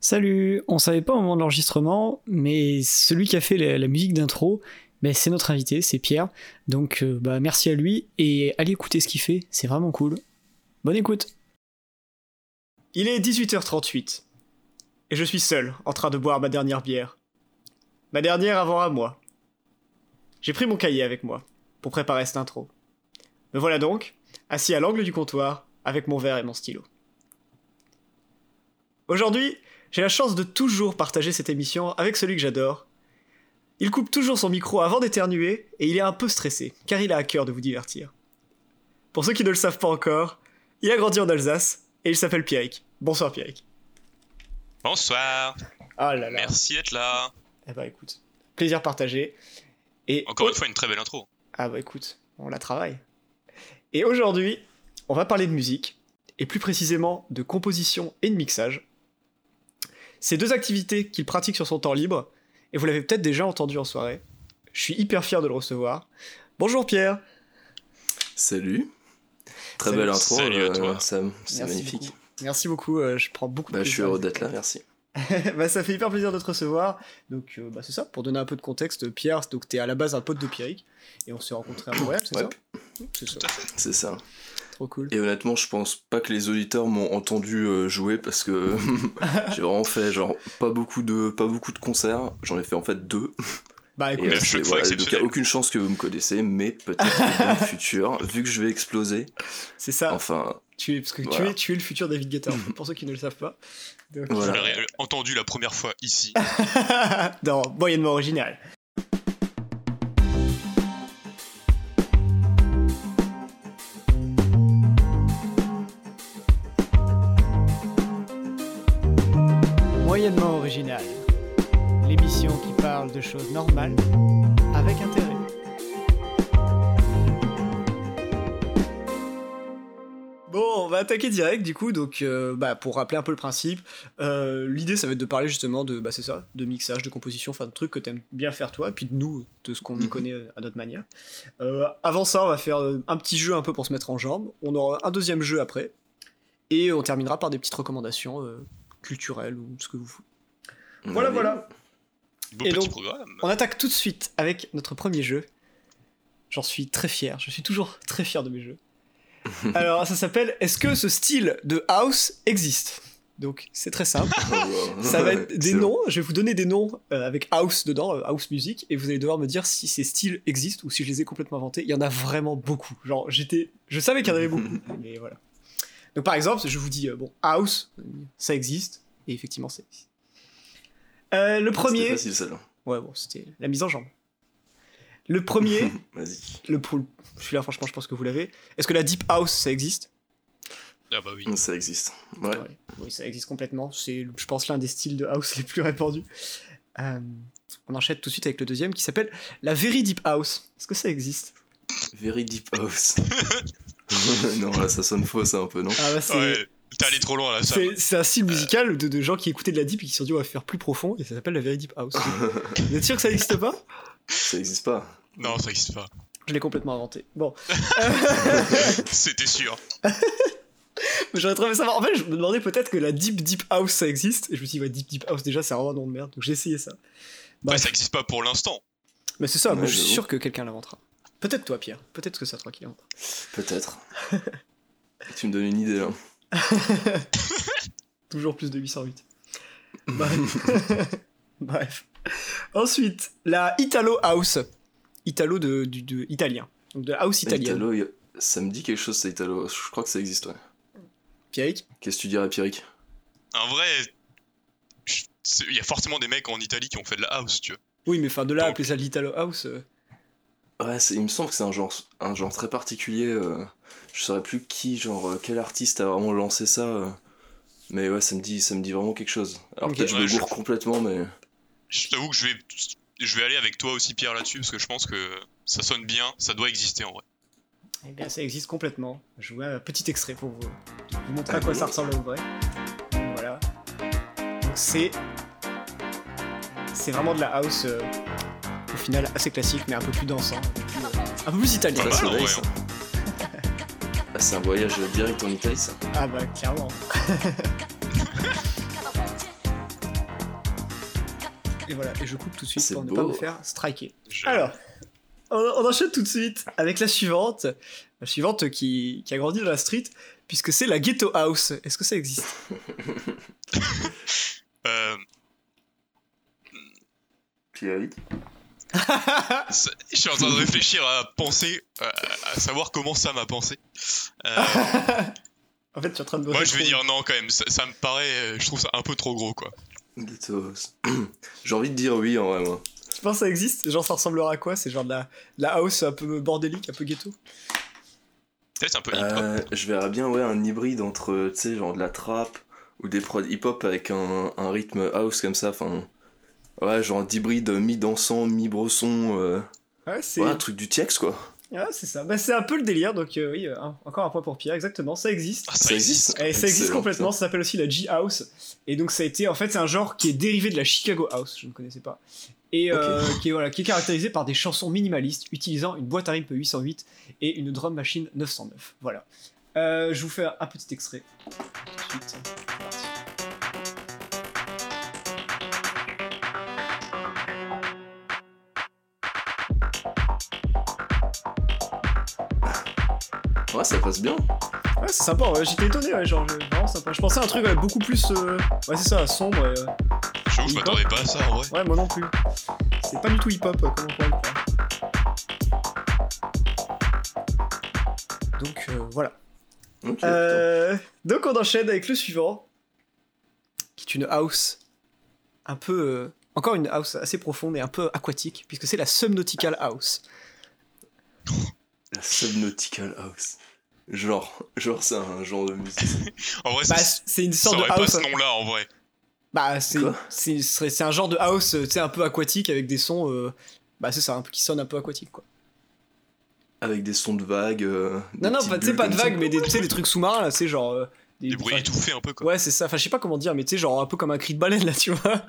Salut, on savait pas au moment de l'enregistrement, mais celui qui a fait la, la musique d'intro, ben, c'est notre invité, c'est Pierre. Donc euh, bah, merci à lui et allez écouter ce qu'il fait, c'est vraiment cool. Bonne écoute. Il est 18h38 et je suis seul en train de boire ma dernière bière. Ma dernière avant à moi. J'ai pris mon cahier avec moi pour préparer cette intro. Me voilà donc, assis à l'angle du comptoir avec mon verre et mon stylo. Aujourd'hui, j'ai la chance de toujours partager cette émission avec celui que j'adore. Il coupe toujours son micro avant d'éternuer et il est un peu stressé, car il a à cœur de vous divertir. Pour ceux qui ne le savent pas encore, il a grandi en Alsace et il s'appelle Pierrick. Bonsoir Pierrick. Bonsoir. Ah là là. Merci d'être là. Eh bah écoute, plaisir partagé. Et Encore une fois, une très belle intro. Ah bah écoute, on la travaille. Et aujourd'hui, on va parler de musique, et plus précisément de composition et de mixage. Ces deux activités qu'il pratique sur son temps libre, et vous l'avez peut-être déjà entendu en soirée. Je suis hyper fier de le recevoir. Bonjour Pierre Salut. Très Salut. belle intro, Salut à euh, toi. Sam. C'est magnifique. beaucoup. Merci beaucoup, euh, je prends beaucoup de Bah, je suis plaisir. heureux d'être là, merci. bah, ça fait hyper plaisir de te recevoir. Donc, euh, bah, c'est ça, pour donner un peu de contexte, Pierre, donc t'es à la base un pote de Pierrick, et on s'est rencontrés à Montréal, c'est Ouais. ça? C'est ça, C'est ça. Trop cool. Et honnêtement, je pense pas que les auditeurs m'ont entendu euh, jouer parce que j'ai vraiment fait genre pas beaucoup de pas beaucoup de concerts. J'en ai fait en fait deux. Bah écoute, euh, chaque c'est- fois voilà, donc il y a aucune chance que vous me connaissez, mais peut-être dans le futur, vu que je vais exploser. c'est ça, Enfin, tu es, parce que tu, es, tu es le futur David Guetta, pour ceux qui ne le savent pas. Donc, Voilà. Je l'aurais entendu la première fois ici. non, moyennement original. Parle de choses normales avec intérêt. Bon, on va attaquer direct du coup. Donc, euh, bah, pour rappeler un peu le principe, euh, l'idée ça va être de parler justement de, bah, c'est ça, de mixage, de composition, enfin de trucs que t'aimes bien faire toi, et puis de nous, de ce qu'on y Mhm. connaît euh, à notre manière. Euh, avant ça, on va faire un petit jeu un peu pour se mettre en jambe. On aura un deuxième jeu après, et on terminera par des petites recommandations euh, culturelles ou ce que vous voulez. Voilà, voilà. Beau Et petit donc- programme. On attaque tout de suite avec notre premier jeu. J'en suis très fier. Je suis toujours très fier de mes jeux. Alors, ça s'appelle Est-ce que ce style de house existe? Donc, c'est très simple. Oh. Ça va être des noms. Je vais vous donner des noms euh, avec house dedans, euh, house music, et vous allez devoir me dire si ces styles existent ou si je les ai complètement inventés. Il y en a vraiment beaucoup. Genre, j'étais, je savais qu'il y en avait beaucoup, mais voilà. Donc, par exemple, je vous dis euh, bon, house, ça existe, et effectivement, ça existe. Euh, le C'était premier, facile celle-là. ouais, bon, c'était la mise en jambe. Le premier, Vas-y. le pool. Celui-là, franchement, je pense que vous l'avez. Est-ce que la deep house, ça existe? Ah bah oui. Ça existe. Ouais. Ouais, Oui, ça existe complètement. C'est, je pense, l'un des styles de house les plus répandus. Euh, on enchaîne tout de suite avec le deuxième qui s'appelle la Very Deep House. Est-ce que ça existe? Very deep house. non, là, ça sonne faux, ça un peu, non? Ah bah, c'est, Ouais, t'es allé trop loin là, ça. c'est, un style musical de, de gens qui écoutaient de la deep et qui se sont dit on va faire plus profond et ça s'appelle la Very Deep House. Vous êtes sûr que ça n'existe pas? Ça existe pas. Non, ça existe pas. Je l'ai complètement inventé. Bon, C'était sûr. J'aurais trouvé ça. En fait, je me demandais peut-être que la Deep Deep House ça existe et je me suis dit ouais, Deep Deep House déjà c'est vraiment un nom de merde donc j'ai essayé ça. Ouais, Bref. ça existe pas pour l'instant. Mais c'est ça, Ouais, moi je suis sûr que quelqu'un l'inventera. Peut-être toi Pierre, peut-être que c'est toi qui l'inventera. Peut-être. tu me donnes une idée, là. Toujours plus de 808. Bref. Bref. Ensuite, la Italo House. Italo de, du, de italien. Donc de la house italienne. Italo, ça me dit quelque chose, ça, Italo. Je crois que ça existe, ouais. Pierrick? Qu'est-ce que tu dirais, Pierrick? En vrai, il y a forcément des mecs en Italie qui ont fait de la house, tu vois. Oui, mais enfin de là, Donc- appeler ça l'Italo House. euh, Ouais, il me semble que c'est un genre, un genre très particulier. euh, je saurais plus qui, genre, euh, quel artiste a vraiment lancé ça. euh, mais ouais, ça me dit, ça me dit vraiment quelque chose. Alors Ok. peut-être je me je- gourre complètement, mais Je t'avoue que je vais, je vais aller avec toi aussi, Pierre, là-dessus, parce que je pense que ça sonne bien, ça doit exister en vrai. Eh bien, ça existe complètement. Je vous mets un petit extrait pour vous, vous montrer à quoi ça ressemble au vrai. Voilà. Donc c'est. C'est vraiment de la house euh, au final assez classique, mais un peu plus dansant. Un peu plus, euh, un peu plus italien. C'est ça. Ah, c'est un voyage direct en Italie, ça. Ah bah clairement. Et voilà, et je coupe tout de suite C'est pour ne pas me faire striker. Je- Alors, on, on enchaîne tout de suite avec la suivante. La suivante qui, qui a grandi dans la street, puisque c'est la Ghetto House. Est-ce que ça existe? Euh, je suis en train de réfléchir à penser, à, à savoir comment ça m'a pensé. Euh, En fait, tu es en train de me moi, je vais dire non quand même. Ça, ça me paraît, euh, je trouve ça un peu trop gros quoi. J'ai envie de dire oui en vrai, moi. Tu penses que ça existe? Genre, ça ressemblera à quoi? C'est genre de la, de la house un peu bordélique, un peu ghetto? Peut-être un peu hip-hop. Euh, je verrais bien ouais, un hybride entre, tu sais, genre de la trap ou des prods hip-hop avec un, un rythme house comme ça. Enfin, ouais, genre d'hybride mi-dansant, mi-bresson. euh, Ouais, c'est ouais, un truc du TX quoi. ouais, c'est ça. Bah, c'est un peu le délire, donc euh, oui, euh, un- encore un point pour Pierre, exactement, ça existe. Ah, ça, existe. Et ça existe complètement, ça. s'appelle aussi la G-House. Et donc ça a été, en fait, c'est un genre qui est dérivé de la Chicago House, je ne connaissais pas. Et euh, qui, est, voilà, qui est caractérisé par des chansons minimalistes utilisant une boîte à rythme 808 et une drum machine 909. Voilà. Euh, je vous fais un petit extrait. Tout de suite. Ouais, ça passe bien. Ouais, c'est sympa, ouais, j'étais étonné, ouais, genre, je- vraiment sympa. Je pensais à un truc ouais, beaucoup plus. euh, Ouais, c'est ça, sombre. et, euh, J'avoue, je m'attendais pas à ça en vrai. Ouais, moi non plus. C'est pas du tout hip-hop, euh, comme on pourrait le croire. Donc euh, voilà. Ok, Euh, donc on enchaîne avec le suivant, qui est une house un peu, euh, encore une house assez profonde et un peu aquatique, puisque c'est la Subnautical House. La Subnautical House. Genre, genre c'est un genre de musique. En vrai, Bah, c'est une ça sorte de aurait pas house. ce nom-là en vrai. Bah c'est, un genre de house, euh, tu sais, un peu aquatique avec des sons, euh, bah c'est ça, un peu qui sonne un peu aquatique quoi. Avec des sons de vagues. euh, Non non, pas, tu sais pas de vagues, mais des, tu sais, des trucs sous-marins là, c'est genre. euh, Des bruits enfin, étouffés un peu quoi. Ouais c'est ça, enfin je sais pas comment dire, mais tu sais genre un peu comme un cri de baleine là, tu vois.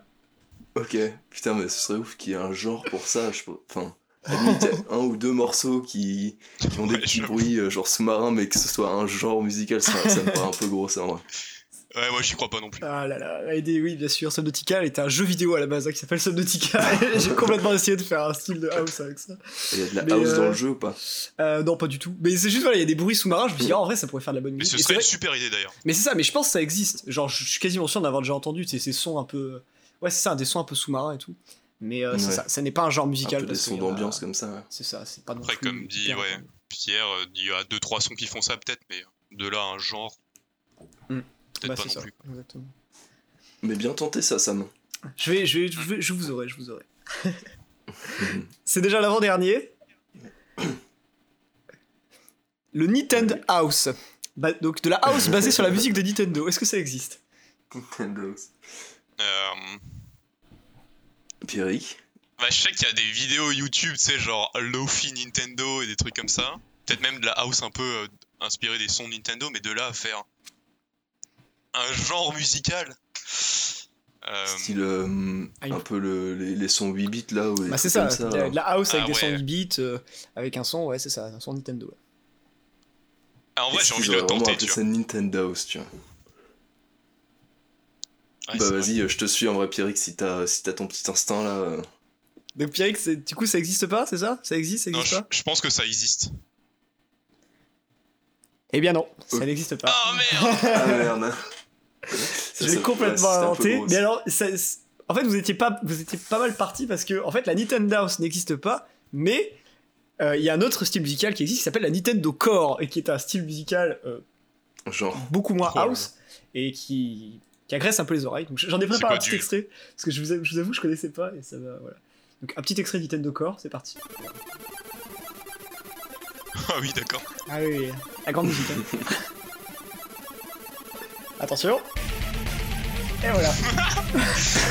Ok, putain, mais ce serait ouf qu'il y ait un genre pour ça. Je... Enfin, un ou deux morceaux qui, qui ont des Ouais, petits bruits, euh, genre sous-marins, mais que ce soit un genre musical, ça, ça me paraît un peu gros, ça, en vrai. Ouais, moi j'y crois pas non plus. Ah là là, et des- oui bien sûr, Subnautica était un jeu vidéo à la base hein, qui s'appelle Subnautica, j'ai complètement essayé de faire un style de house avec ça. Il y a de la Mais, house euh, dans le jeu ou pas? Euh, non pas du tout, mais c'est juste voilà, il y a des bruits sous-marins, je me suis dit ah, en vrai ça pourrait faire de la bonne Mais musique. ce Et c'est serait une vrai- super idée d'ailleurs. Mais c'est ça, mais je pense que ça existe. Genre, je suis quasiment sûr d'avoir déjà entendu ces sons un peu. Ouais, c'est ça, des sons un peu sous-marins et tout. Mais euh, Ouais. ça, ça n'est pas un genre Un musical. peu des sons a- d'ambiance comme ça. ouais. C'est ça, c'est pas non Après, plus comme dit hyper- ouais, Pierre, euh, il y a 2-3 sons qui font ça peut-être, mais de là un genre, Hmm. peut-être Bah, pas non ça, plus. exactement. Mais bien tenté, ça, Sam. Je vais, je vais, je vais- je vous aurai, je vous aurai. c'est déjà l'avant-dernier. Le Nintendo House. Bah, donc de la house basée sur la musique de Nintendo. Est-ce que ça existe? Euh, Pierrick bah, je sais qu'il y a des vidéos YouTube, tu sais, genre Lofi Nintendo et des trucs comme ça. Peut-être même de la house un peu euh, inspirée des sons de Nintendo, mais de là à faire un genre musical. Euh, Style euh, Ah, un peu le, les, les sons 8 bits là. Bah, c'est ça, comme de la- house avec Ah des sons ouais. 8 bits, euh, avec un son, ouais, c'est ça, un son Nintendo. ouais. ah, en vrai, j'ai envie de le tenter, tu ça vois. Nintendo House, tu vois. Ouais, bah vas-y, euh, je te suis en vrai, Pierrick, si t'as si t'as ton petit instinct là. euh. Donc Pierrick, c'est- du coup, ça existe pas, c'est ça? Ça existe, ça Non, existe je, pas? je pense que ça existe. Eh bien non, ça Ok. n'existe pas. Oh merde Ah merde je Ça, l'ai ça- complètement inventé. Mais alors, ça- en fait, vous étiez pas, vous étiez pas mal parti parce que, en fait, la Nintendo House n'existe pas, mais euh, il y a un autre style musical qui existe qui s'appelle la Nintendo Core et qui est un style musical euh, Genre, beaucoup moins Oh house et qui, qui agresse un peu les oreilles. Donc j'en ai préparé un petit du- extrait parce que je vous, avoue, je vous avoue, je connaissais pas et ça va, voilà. Donc un petit extrait Nintendo Core, c'est parti. Ah oui, d'accord. Ah oui, oui, la grande musique. hein. Attention. Et voilà.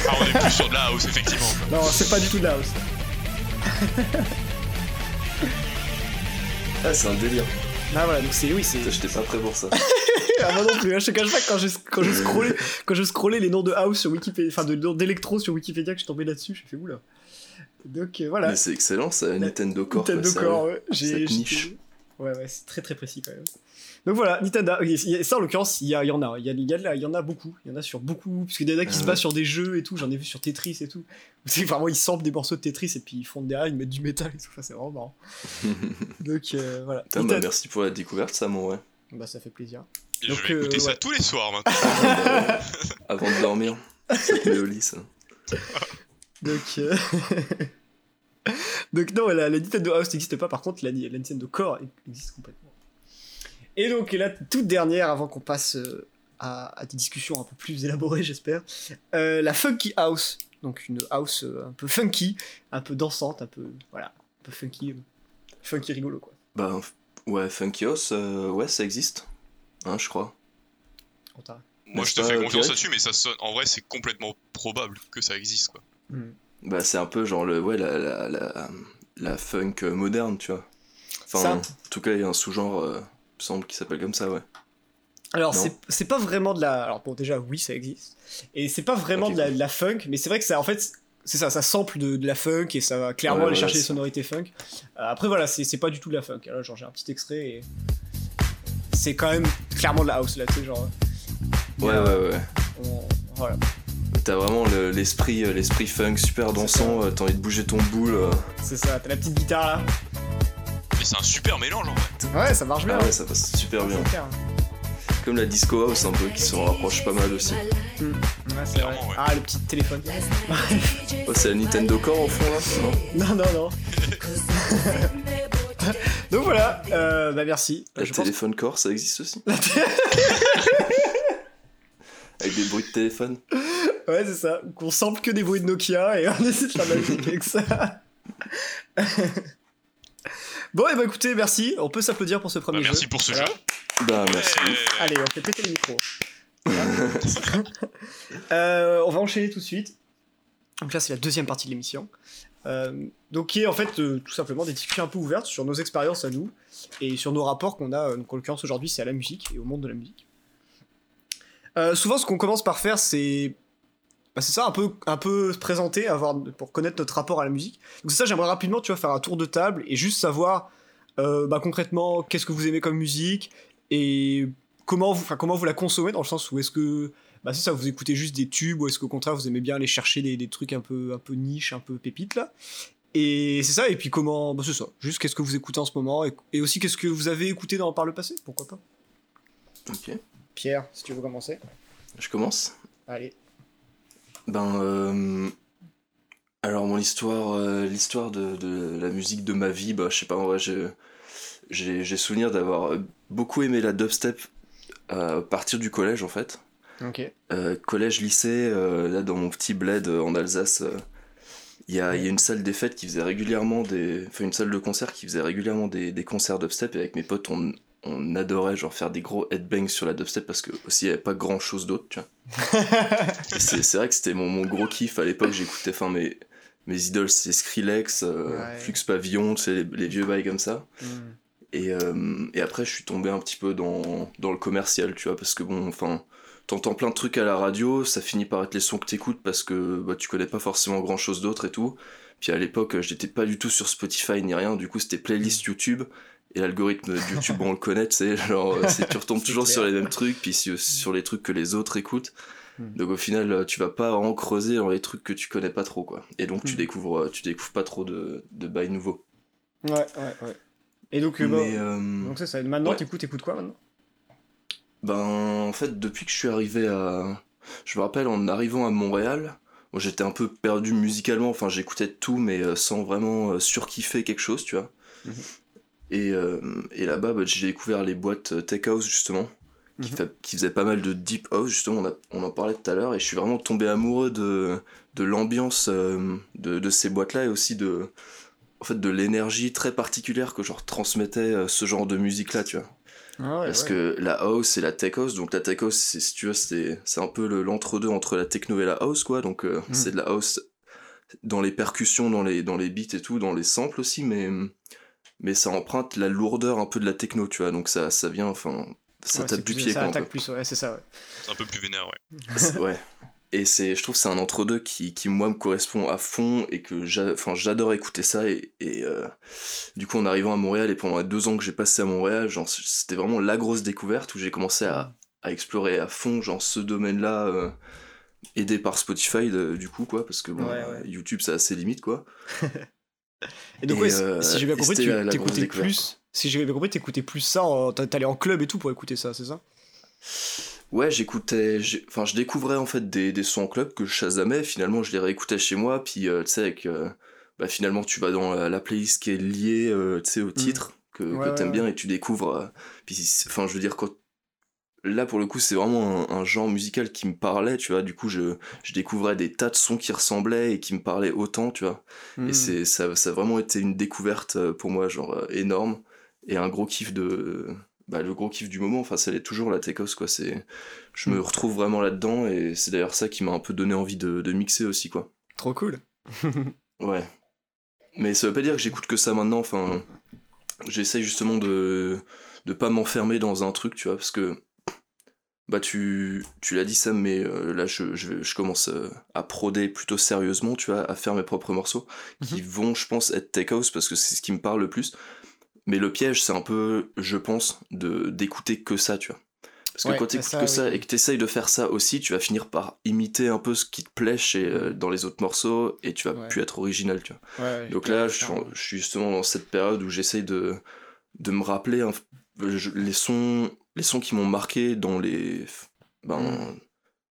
Ah, on est plus sur de la house, effectivement. Non, c'est pas du tout de la house. ah, c'est un délire. Ah voilà, donc c'est oui, c'est. J'étais pas prêt pour ça. Ah, moi non plus, hein, je te cache pas que quand je, quand je scrollais, quand je scrollais les noms de house sur Wikipédia, enfin de noms d'électro sur Wikipédia, que je tombais là-dessus, j'ai fait oula. Donc euh, voilà. Mais c'est excellent ça, Nintendo Core. Nintendo Core, ouais. J'ai, niche. Ouais, ouais, c'est très très précis quand même. Donc voilà, Nintendo. Ça en l'occurrence, il y, y, en a. Il y, y, y, en a beaucoup. Il y en a sur beaucoup. Parce qu'il y en a qui se basent sur des jeux et tout. J'en ai vu sur Tetris et tout. C'est vraiment, ils samplent des morceaux de Tetris et puis ils font derrière, ils mettent du métal et tout. Enfin, c'est vraiment marrant. Donc euh, voilà. Putain, bah, merci pour la découverte, ça, mon ouais. Bah, ça fait plaisir. Et Donc, je vais écouter euh, ça ouais. tous les soirs maintenant. Avant de dormir. C'est au lit, ça. Donc. Euh... donc non, la, la, Nintendo House n'existe pas, par contre la, la, Nintendo Core existe complètement. Et donc la toute dernière, avant qu'on passe euh, à, à, des discussions un peu plus élaborées, j'espère, euh, la Funky House. Donc une house euh, un peu funky, un peu dansante, un peu, voilà, un peu funky, funky rigolo quoi. Bah ouais, Funky House, ouais, ça existe, hein, je crois. Moi je te fais confiance là-dessus, mais ça sonne... en vrai c'est complètement probable que ça existe quoi. Mm. Bah, c'est un peu genre le, ouais, la, la, la, la funk moderne, tu vois. Enfin, ça. en tout cas, il y a un sous-genre, euh, il me semble, qui s'appelle comme ça, ouais. Alors, c'est pas vraiment de la. Alors, bon, déjà, oui, ça existe. Et c'est pas vraiment okay, de, la, de, la, funk, mais c'est vrai que ça, en fait, c'est ça, ça sample de, de, la funk et ça va clairement ouais, aller ouais, chercher les sonorités funk. Euh, après, voilà, c'est pas du tout de la funk. Alors, genre, j'ai un petit extrait et. C'est quand même clairement de la house, là, tu sais, genre. Ouais, ouais, ouais. On, voilà. T'as vraiment l'esprit le, l'esprit funk super dansant, euh, t'as envie de bouger ton boule. Euh. C'est ça, t'as la petite guitare là. Mais c'est un super mélange en fait. Ouais, ça marche bien. Ah ouais, ça passe super bien. Comme la disco house un peu qui s'en rapproche pas mal aussi. Mmh. Ouais, c'est vrai. Ouais. Ah, le petit téléphone. oh, c'est la Nintendo Core au fond là Non, non, non. non. Donc voilà, euh, bah merci. La Je téléphone pense... Core, ça existe aussi? Avec des bruits de téléphone Ouais, c'est ça. Qu'on sample que des bruits de Nokia et on essaie de faire de la musique avec ça. bon, et bah écoutez, merci. On peut s'applaudir pour ce premier bah, jeu. Merci pour ce voilà. jeu. Bah, merci. Allez, on fait péter les micros. euh, on va enchaîner tout de suite. Donc là, c'est la deuxième partie de l'émission. Euh, donc qui est en fait euh, tout simplement des discussions un peu ouvertes sur nos expériences à nous et sur nos rapports qu'on a, donc en l'occurrence aujourd'hui, c'est à la musique et au monde de la musique. Euh, souvent, ce qu'on commence par faire, c'est bah, c'est ça, un peu, un peu se présenter avoir, pour connaître notre rapport à la musique. Donc c'est ça, j'aimerais rapidement, tu vois, faire un tour de table et juste savoir euh, bah, concrètement qu'est-ce que vous aimez comme musique et comment vous, comment vous la consommez dans le sens où est-ce que bah, c'est ça, vous écoutez juste des tubes ou est-ce qu'au contraire vous aimez bien aller chercher des, des, trucs un peu, un peu niche, un peu pépites là? Et c'est ça, et puis comment, bah, c'est ça, juste qu'est-ce que vous écoutez en ce moment et, et aussi qu'est-ce que vous avez écouté dans, par le passé, pourquoi pas? Ok. Pierre, si tu veux commencer. Je commence Allez. Ben, euh, alors mon histoire, euh, l'histoire de, de, la musique de ma vie, bah je sais pas, en vrai, j'ai souvenir d'avoir beaucoup aimé la dubstep à partir du collège en fait. Euh, collège, lycée, là dans mon petit bled en Alsace, il y, a, y a une salle des fêtes qui faisait régulièrement des, enfin une salle de concert qui faisait régulièrement des, des concerts dubstep et avec mes potes on, on adorait genre faire des gros headbangs sur la dubstep parce que aussi il n'y avait pas grand chose d'autre tu vois. C'est vrai que c'était mon, mon, gros kiff à l'époque j'écoutais enfin mes, mes idoles c'est Skrillex euh, ouais. Flux Pavillon tu sais les, les, vieux bails comme ça. Mm. et, euh, et après je suis tombé un petit peu dans, dans le commercial tu vois parce que bon enfin t'entends plein de trucs à la radio ça finit par être les sons que t'écoutes parce que bah, tu connais pas forcément grand chose d'autre et tout. Puis à l'époque j'étais pas du tout sur Spotify ni rien du coup c'était playlist YouTube et l'algorithme YouTube, on le connaît, tu sais, genre, tu retombes toujours clair. sur les mêmes trucs, puis sur les trucs que les autres écoutent. Mm. Donc au final, tu vas pas en creuser dans les trucs que tu connais pas trop, quoi. Et donc mm. tu découvres, tu découvres pas trop de, de bails nouveaux. Ouais, ouais, ouais. Et donc, bon, euh... donc ça, ça, maintenant, ouais. t'écoutes, écoutes quoi maintenant? Ben, en fait, depuis que je suis arrivé à... Je me rappelle, en arrivant à Montréal, bon, j'étais un peu perdu musicalement, enfin j'écoutais tout, mais euh, sans vraiment surkiffer quelque chose, tu vois. Mm -hmm. Et, euh, et là-bas, bah, j'ai découvert les boîtes Tech House, justement, qui, -hmm. fait, qui faisaient pas mal de Deep House, justement, on, a, on en parlait tout à l'heure, et je suis vraiment tombé amoureux de, de l'ambiance euh, de, de, ces boîtes-là, et aussi de, en fait, de l'énergie très particulière que genre transmettait euh, ce genre de musique-là, tu vois. Ah ouais, Parce ouais. que la house et la tech house, donc la tech house, c'est, si tu veux, c'est, c'est un peu l'entre-deux entre la techno et la house, quoi, donc mm. c'est de la house dans les percussions, dans les, dans les beats et tout, dans les samples aussi, mais mais ça emprunte la lourdeur un peu de la techno, tu vois, donc ça, ça vient, enfin, ça ouais, tape du plus, pied, ça quoi. attaque plus, ouais, c'est ça, ouais. C'est un peu plus vénère, ouais. ouais. Et c'est, je trouve que c'est un entre-deux qui, qui, moi, me correspond à fond et que j'adore écouter ça. Et, et euh, du coup, en arrivant à Montréal et pendant les deux ans que j'ai passé à Montréal, c'était vraiment la grosse découverte où j'ai commencé à, à, explorer à fond genre, ce domaine-là, euh, aidé par Spotify, du coup, quoi, parce que bon, YouTube, ça a ses limites, quoi. et donc, ouais, euh, si j'ai bien compris, tu t'écoutais plus. Si j'ai bien compris, t'écoutais plus ça, t'allais en club et tout pour écouter ça, c'est ça? Ouais, j'écoutais, enfin, je découvrais en fait des, des sons en club que je chasamais, finalement je les réécoutais chez moi, puis euh, tu sais, avec, euh, bah, finalement tu vas dans la, playlist qui est liée euh, tu sais, au mmh. titre que, que t'aimes bien et tu découvres. puis, enfin, je veux dire, quand. Là, pour le coup, c'est vraiment un, genre musical qui me parlait, tu vois. Du coup, je, je découvrais des tas de sons qui ressemblaient et qui me parlaient autant, tu vois. Et mmh. c'est, ça, ça a vraiment été une découverte pour moi, genre énorme. Et un gros kiff de, bah, le gros kiff du moment, enfin, ça l'est toujours la Tecos, quoi. C'est, je me mm. retrouve vraiment là-dedans et c'est d'ailleurs ça qui m'a un peu donné envie de, de mixer aussi, quoi. Trop cool. ouais. Mais ça veut pas dire que j'écoute que ça maintenant, enfin, j'essaye justement de, de pas m'enfermer dans un truc, tu vois, parce que, bah, tu, tu l'as dit, Sam, mais euh, là, je, je, je, commence euh, à proder plutôt sérieusement, tu vois, à faire mes propres morceaux, qui mhm. vont, je pense, être tech house parce que c'est ce qui me parle le plus. Mais le piège, c'est un peu, je pense, de d'écouter que ça, tu vois. Parce que quand tu écoutes que ça et que tu essayes de faire ça aussi, tu vas finir par imiter un peu ce qui te plaît chez, euh, dans les autres morceaux et tu vas plus être original, tu vois. Donc là, je, suis justement dans cette période où j'essaye de, de me rappeler les, sons, les sons qui m'ont marqué dans les. Ben, hmm.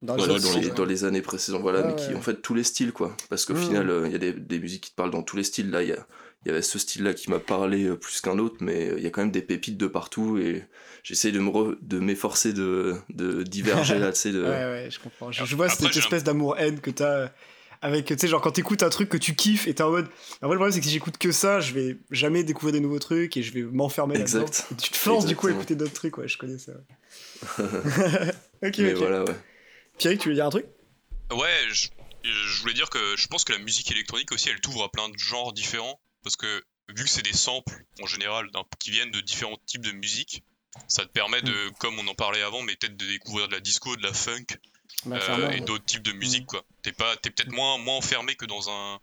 Dans, les, dans, les, années précédentes, voilà, mais qui en fait tous les styles, quoi. Parce qu'au hmm. final, euh, il y a des, des, musiques qui te parlent dans tous les styles. Là, il y a, il y avait ce style-là qui m'a parlé euh, plus qu'un autre, mais euh, il y a quand même des pépites de partout et j'essaie de me de m'efforcer de, de diverger là, tu sais. De... Ouais, ouais, je comprends. Je, vois cette espèce d'amour-haine que t'as euh, avec, tu sais, genre quand t'écoutes un truc que tu kiffes et t'es en mode. En vrai, le problème, c'est que si j'écoute que ça, je vais jamais découvrir des nouveaux trucs et je vais m'enfermer là-dedans. Tu te forces du coup à écouter d'autres trucs, ouais, je connais ça. ok, mais ok. Voilà, ouais. Pierre, tu veux dire un truc? Ouais, je, je voulais dire que je pense que la musique électronique aussi, elle t'ouvre à plein de genres différents parce que vu que c'est des samples en général qui viennent de différents types de musique, ça te permet de, mm. comme on en parlait avant, mais peut-être de découvrir de la disco, de la funk bah, euh, et d'autres types de musique. Mm. quoi. T'es pas, t'es peut-être moins, moins enfermé que dans un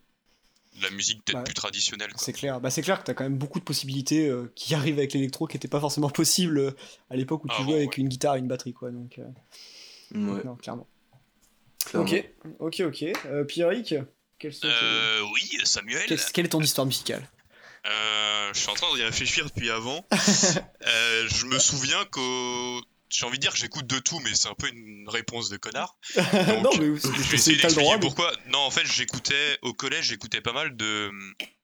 la musique peut-être plus traditionnelle. C'est clair. Bah, c'est clair que t'as quand même beaucoup de possibilités euh, qui arrivent avec l'électro qui n'étaient pas forcément possibles euh, à l'époque où tu jouais avec une guitare et une batterie, quoi. Donc, ouais. non, clairement. Ok, ok, ok. Pierrick euh, oui, Samuel. quelle est ton histoire musicale? Euh, Je suis en train d'y réfléchir depuis avant. Euh, je me souviens que j'ai envie de dire que j'écoute de tout, mais c'est un peu une réponse de connard. non, mais je vais essayer d'expliquer pourquoi. Non, en fait, j'écoutais au collège, j'écoutais pas mal de,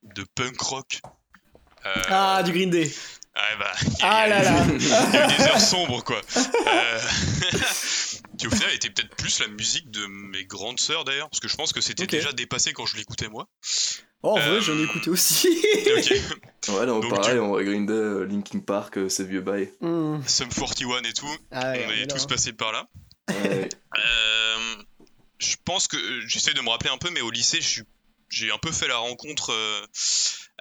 de punk rock. Euh, ah, du Green Day. Ah, bah, ah là là. Il y a eu des heures sombres, quoi. Euh, qui au final était peut-être plus la musique de mes grandes sœurs d'ailleurs, parce que je pense que c'était déjà dépassé quand je l'écoutais moi. Oh, en vrai, euh, j'en ai écouté aussi. Ouais, non, pareil, on Green Day, Linkin Park, euh, ces vieux bails. Mm. Sum 41 et tout, ah on est tous passés par là. Euh, je pense que j'essaie de me rappeler un peu, mais au lycée, j'ai un peu fait la rencontre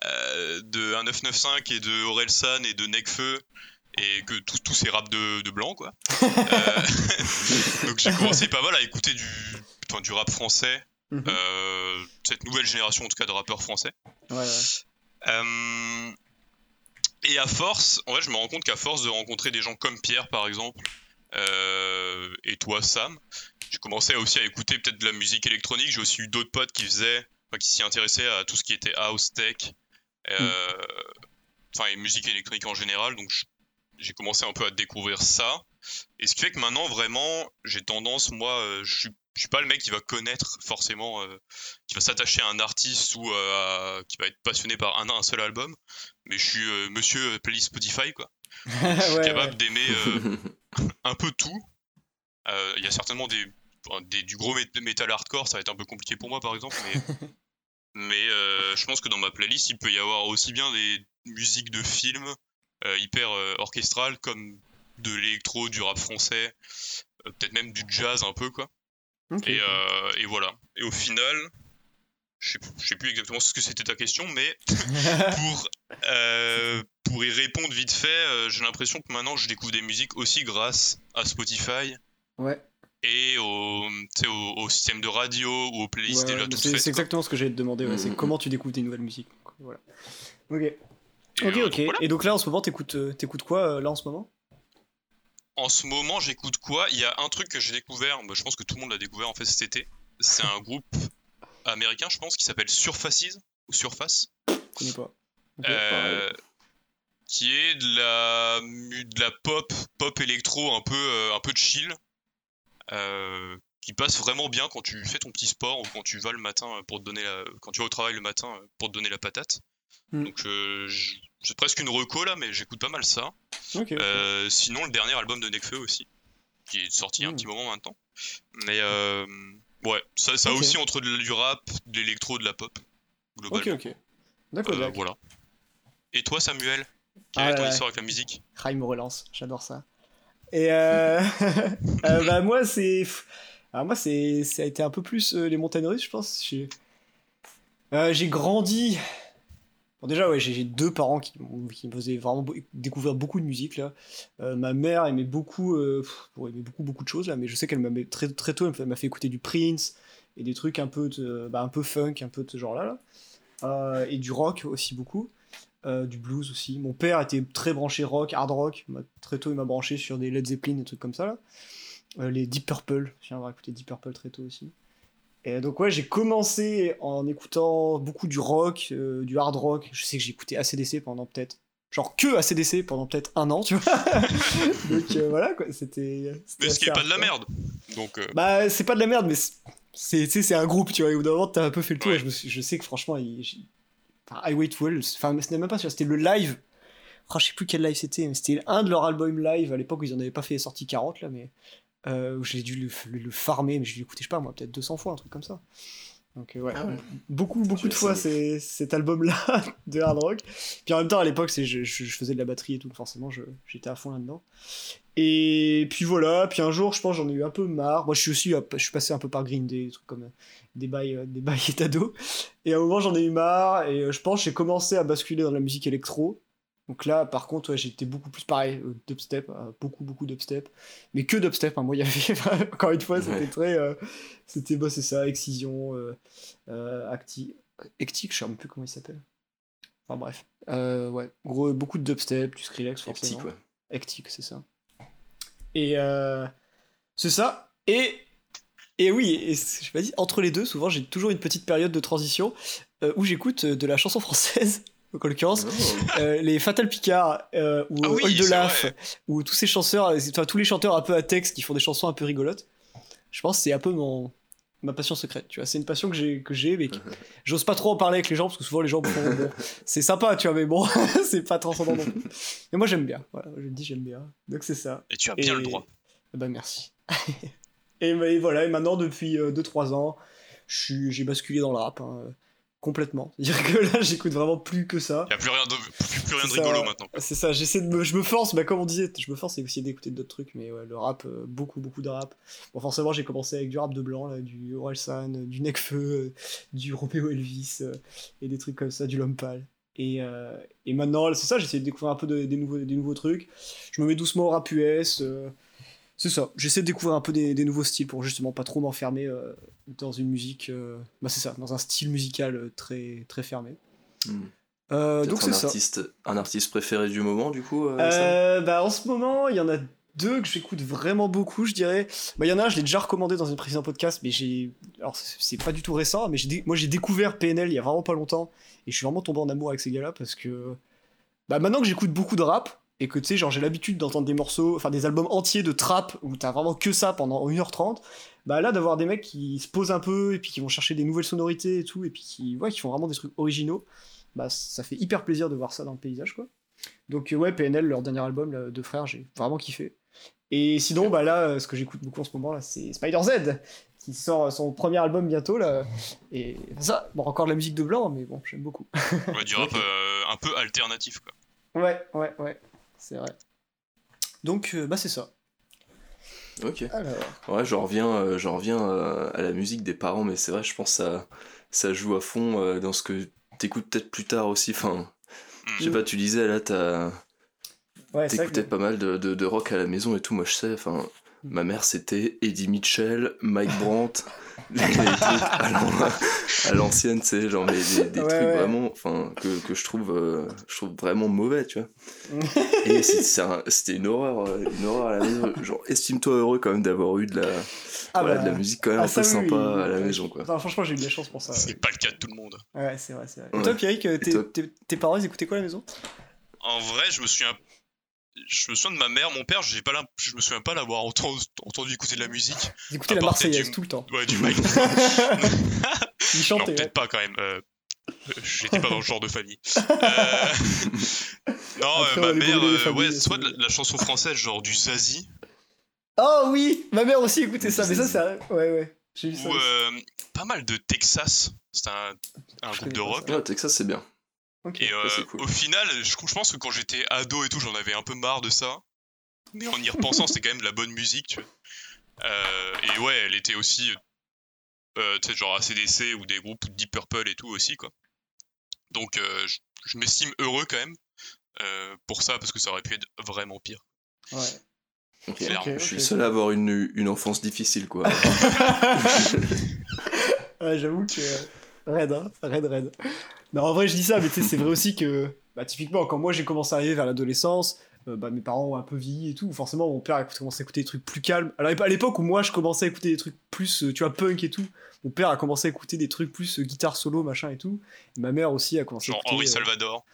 de 1995 et de Orelsan et de Necfeu et que tous ces raps de, de blanc quoi. Euh, donc j'ai commencé pas mal à écouter du, du rap français, mhm. euh, cette nouvelle génération en tout cas de rappeurs français. Euh, et à force, en vrai, je me rends compte qu'à force de rencontrer des gens comme Pierre par exemple, et toi Sam, j'ai commencé aussi à écouter peut-être de la musique électronique. J'ai aussi eu d'autres potes qui faisaient, qui s'y intéressaient à tout ce qui était house tech, mm. enfin et musique électronique en général. Donc je j'ai commencé un peu à découvrir ça. Et ce qui fait que maintenant, vraiment, j'ai tendance, moi, euh, je suis je suis pas le mec qui va connaître forcément, euh, qui va s'attacher à un artiste ou euh, qui va être passionné par un, un seul album, mais je suis monsieur playlist Spotify quoi. je suis capable d'aimer un peu tout. Il y a certainement des, des, du gros metal hardcore, ça va être un peu compliqué pour moi par exemple, mais, mais je pense que dans ma playlist il peut y avoir aussi bien des musiques de films, hyper euh, orchestral comme de l'électro, du rap français, euh, peut-être même du jazz un peu quoi. Et, et, voilà. Et au final, je sais, sais plus exactement ce que c'était ta question, mais pour, pour y répondre vite fait, j'ai l'impression que maintenant je découvre des musiques aussi grâce à Spotify. Ouais. et au, système de radio ou aux playlists Ouais, déjà c'est exactement ce que j'allais te demander. ouais, C'est Mhm. comment tu découvres des nouvelles musiques. Voilà. Ok. Et, Ok, euh, ok. donc voilà. Et donc là, en ce moment, t'écoutes euh, t'écoutes quoi euh, là en ce moment? En ce moment, j'écoute quoi? Il y a un truc que j'ai découvert, bah, je pense que tout le monde l'a découvert en fait cet été. C'est un groupe américain, je pense, qui s'appelle Surfaces ou Surface, Je connais pas. Euh, qui est de la de la pop, pop électro un peu un peu chill, euh, qui passe vraiment bien quand tu fais ton petit sport ou quand tu vas le matin pour te donner la, quand tu vas au travail le matin pour te donner la patate. Hmm. Donc euh, c'est presque une reco là, mais j'écoute pas mal ça. Ok. ok. Euh, sinon, le dernier album de Nekfeu aussi, qui est sorti il y a un Mm. petit moment maintenant. Mais euh, ouais, ça, ça Ok. aussi entre du rap, de l'électro, de la pop, Ok, globalement. ok. D'accord, Euh, d'accord. voilà. Et toi, Samuel Quelle Ah est ton histoire avec la musique? Ah, il me relance, j'adore ça. Et euh... euh, bah moi c'est, alors moi c'est, ça a été un peu plus euh, les montagnes russes, je pense. J'ai, Euh, j'ai grandi. Déjà ouais, j'ai j'ai deux parents qui, me faisaient vraiment découvrir beaucoup de musique là. Euh, ma mère aimait beaucoup, euh, beaucoup beaucoup de choses là, mais je sais qu'elle m'a très très tôt, elle m'a fait- écouter du Prince et des trucs un peu, bah, un peu funk, un peu de ce genre là. là. Euh, et du rock aussi beaucoup. Du blues aussi. Mon père était très branché rock, hard rock. Très tôt, il m'a branché sur des Led Zeppelin, des trucs comme ça là. Les Deep Purple, d'avoir écouté Deep Purple très tôt aussi. Et donc ouais, j'ai commencé en écoutant beaucoup du rock, euh, du hard rock. Je sais que j'ai écouté ACDC pendant peut-être genre que ACDC pendant peut-être un an, tu vois. donc euh, voilà quoi, c'était. Mais ce qui est pas de la merde. Donc, euh, Bah, c'est pas de la merde, mais c'est- c'est un groupe, tu vois. Et au bout d'un moment, t'as un peu fait le tour. Ouais. Et je, me suis- je sais que franchement, il, j'ai- enfin, I Wait Well, enfin, c'était même pas sûr, c'était le live. Oh, je sais plus quel live c'était, mais c'était un de leurs albums live à l'époque où ils en avaient pas fait sortie 40 là, mais euh, où j'ai dû le, le- farmer, mais j'ai dû l'écouter, je sais pas moi, peut-être 200 fois, un truc comme ça. Donc euh, ouais, Ah ouais. beaucoup, beaucoup de fois c'est, cet album-là de hard rock. Puis en même temps, à l'époque, je, je- je faisais de la batterie et tout, forcément, j'étais à fond là-dedans. Et puis voilà, puis un jour, je pense, j'en ai eu un peu marre. Moi, je suis aussi, je suis passé un peu par Green Day, des trucs comme euh, des bails, euh, des bails. Et à un moment, j'en ai eu marre, et je pense, j'ai commencé à basculer dans la musique électro. Donc là, par contre, ouais, j'étais beaucoup plus pareil, euh, dubstep, euh, beaucoup, beaucoup dubstep. Mais que dubstep, hein. moi, il y avait, encore une fois, c'était Ouais. très. euh, c'était, bah, c'est ça, Excision, Acti, Ectic, je sais même plus comment il s'appelle. Enfin bref. Ouais, gros, beaucoup de dubstep, du Skrillex, forcément. Hectic, ouais. Hectic, c'est ça. Et c'est ça. Et, et oui, et je pas dit, entre les deux, souvent j'ai toujours une petite période de transition où j'écoute de la chanson française, donc en l'occurrence Oh. euh, les Fatal Picard euh, ou Ah oui, Old Laf, ou tous ces chanteurs, euh, enfin tous les chanteurs un peu à texte qui font des chansons un peu rigolotes. Je pense que c'est un peu mon ma passion secrète, tu vois. C'est une passion que j'ai que j'ai, mais que j'ose pas trop en parler avec les gens parce que souvent les gens me font bon, c'est sympa, tu vois, mais bon, c'est pas transcendant non plus. Mais moi j'aime bien, voilà, je dis j'aime bien. Donc c'est ça. et tu as bien Et- le droit. Ben merci. et, et voilà, et maintenant depuis 2-3 ans, je suis- j'ai basculé dans le rap hein, euh, complètement. C'est-à-dire que là j'écoute vraiment plus que ça. Il n'y a plus rien de, plus, plus rien de ça. rigolo maintenant. C'est ça, j'essaie de me, je me force, bah comme on disait, je me force à essayer d'écouter d'autres trucs, mais ouais, le rap, euh, beaucoup, beaucoup de rap. Bon, forcément, j'ai commencé avec du rap de blanc, là, du Orelsan, euh, du Necfeu, euh, du Romeo Elvis, euh, et des trucs comme ça, du Lompal. Et, et maintenant, c'est ça, j'essaie de découvrir un peu de- des, nouveaux, des nouveaux trucs. Je me mets doucement au rap US. C'est ça, j'essaie de découvrir un peu des, des nouveaux styles pour justement pas trop m'enfermer euh, dans une musique. euh, bah, c'est ça, dans un style musical euh, très, très fermé. Hmm. Euh, donc c'est un ça. artiste, un artiste préféré du moment, du coup bah, en ce moment, il y en a deux que j'écoute vraiment beaucoup, je dirais. Bah, il y en a un, je l'ai déjà recommandé dans un précédent podcast, mais j'ai. Alors, c'est pas du tout récent, mais j'ai moi j'ai découvert PNL il y a vraiment pas longtemps, et je suis vraiment tombé en amour avec ces gars-là parce que. Bah, maintenant que j'écoute beaucoup de rap, et que tu sais, genre j'ai l'habitude d'entendre des morceaux, enfin des albums entiers de trap où t'as vraiment que ça pendant 1h30, bah là d'avoir des mecs qui se posent un peu, et puis qui vont chercher des nouvelles sonorités et tout, et puis qui, ouais, qui font vraiment des trucs originaux, bah ça fait hyper plaisir de voir ça dans le paysage, quoi. Donc euh, ouais, PNL, leur dernier album là, de frères, j'ai vraiment kiffé. Et sinon, bah là, euh, ce que j'écoute beaucoup en ce moment là, c'est Spider Z qui sort euh, son premier album bientôt là. Et ça, bon encore de la musique de blanc, mais bon, j'aime beaucoup. Ouais, du rap euh, un peu alternatif, quoi. Ouais, ouais, ouais, c'est vrai. Donc euh, bah c'est ça. Ok. Alors, Ouais, j'en reviens, euh, j'en reviens euh, à la musique des parents, mais c'est vrai, je pense que ça, ça joue à fond euh, dans ce que t'écoutes peut-être plus tard aussi. Enfin, je sais Mm. pas, tu disais là, t'as- ouais, t'écoutais que- pas mal de, de, de rock à la maison et tout. Moi, je sais, enfin, Ma mère, c'était Eddie Mitchell, Mike Brandt, les, les trucs à l'an- à l'ancienne, tu sais, genre mais des, des Ouais, trucs ouais. vraiment, enfin, que, que je trouve, euh, je trouve vraiment mauvais, tu vois. Et un- c'était une horreur, euh, une horreur à la maison. Genre, estime-toi heureux quand même d'avoir eu de la, Ah voilà, bah, de la musique quand même ah, un peu oui, sympa oui. à la maison, quoi. Franchement, j'ai eu de la chance pour ça. C'est Ouais, pas le cas de tout le monde. Ouais, c'est vrai, c'est vrai. Et toi, Pierrick, euh, tes, parents, ils écoutaient quoi à la maison? En vrai, je me souviens. Je me souviens de ma mère, mon père, j'ai pas je me souviens pas l'avoir entendu, entendu écouter de la musique. À la Marseillaise du- tout le temps. Ouais, du Mike. Ils non, chantaient. peut-être ouais. pas quand même. euh, euh, J'étais pas dans le genre de famille. Euh, Non, Après, euh, ma mère, euh, familles, ouais, soit de la, chanson française, genre du Zazie, Oh oui Ma mère aussi écoutait ça, mais ça, c'est. un- Ouais, ouais. J'ai vu ça. ou euh, pas mal de Texas. C'est un, un groupe de rock. Ouais, Texas, c'est bien. Et euh, c'est cool. au final, je, je pense que quand j'étais ado et tout, j'en avais un peu marre de ça. Mais en y repensant, c'était quand même de la bonne musique, tu vois. Euh, et ouais, elle était aussi, euh, tu sais, genre ACDC ou des groupes Deep Purple et tout aussi, quoi. Donc, euh, je, je m'estime heureux quand même euh, pour ça, parce que ça aurait pu être vraiment pire. Ouais. Je suis le seul à avoir une, une enfance difficile, quoi. ouais, j'avoue que. Red, hein. Red, red. Non, en vrai, je dis ça, mais c'est vrai aussi que. Bah, typiquement, quand moi j'ai commencé à arriver vers l'adolescence, euh, bah, mes parents ont un peu vieilli et tout. Forcément, mon père a commencé à écouter des trucs plus calmes. Alors, à l'époque où moi je commençais à écouter des trucs plus, euh, tu vois, punk et tout, mon père a commencé à écouter des trucs plus euh, guitare solo, machin et tout. Et ma mère aussi a commencé Genre à écouter. Henri euh, Salvador.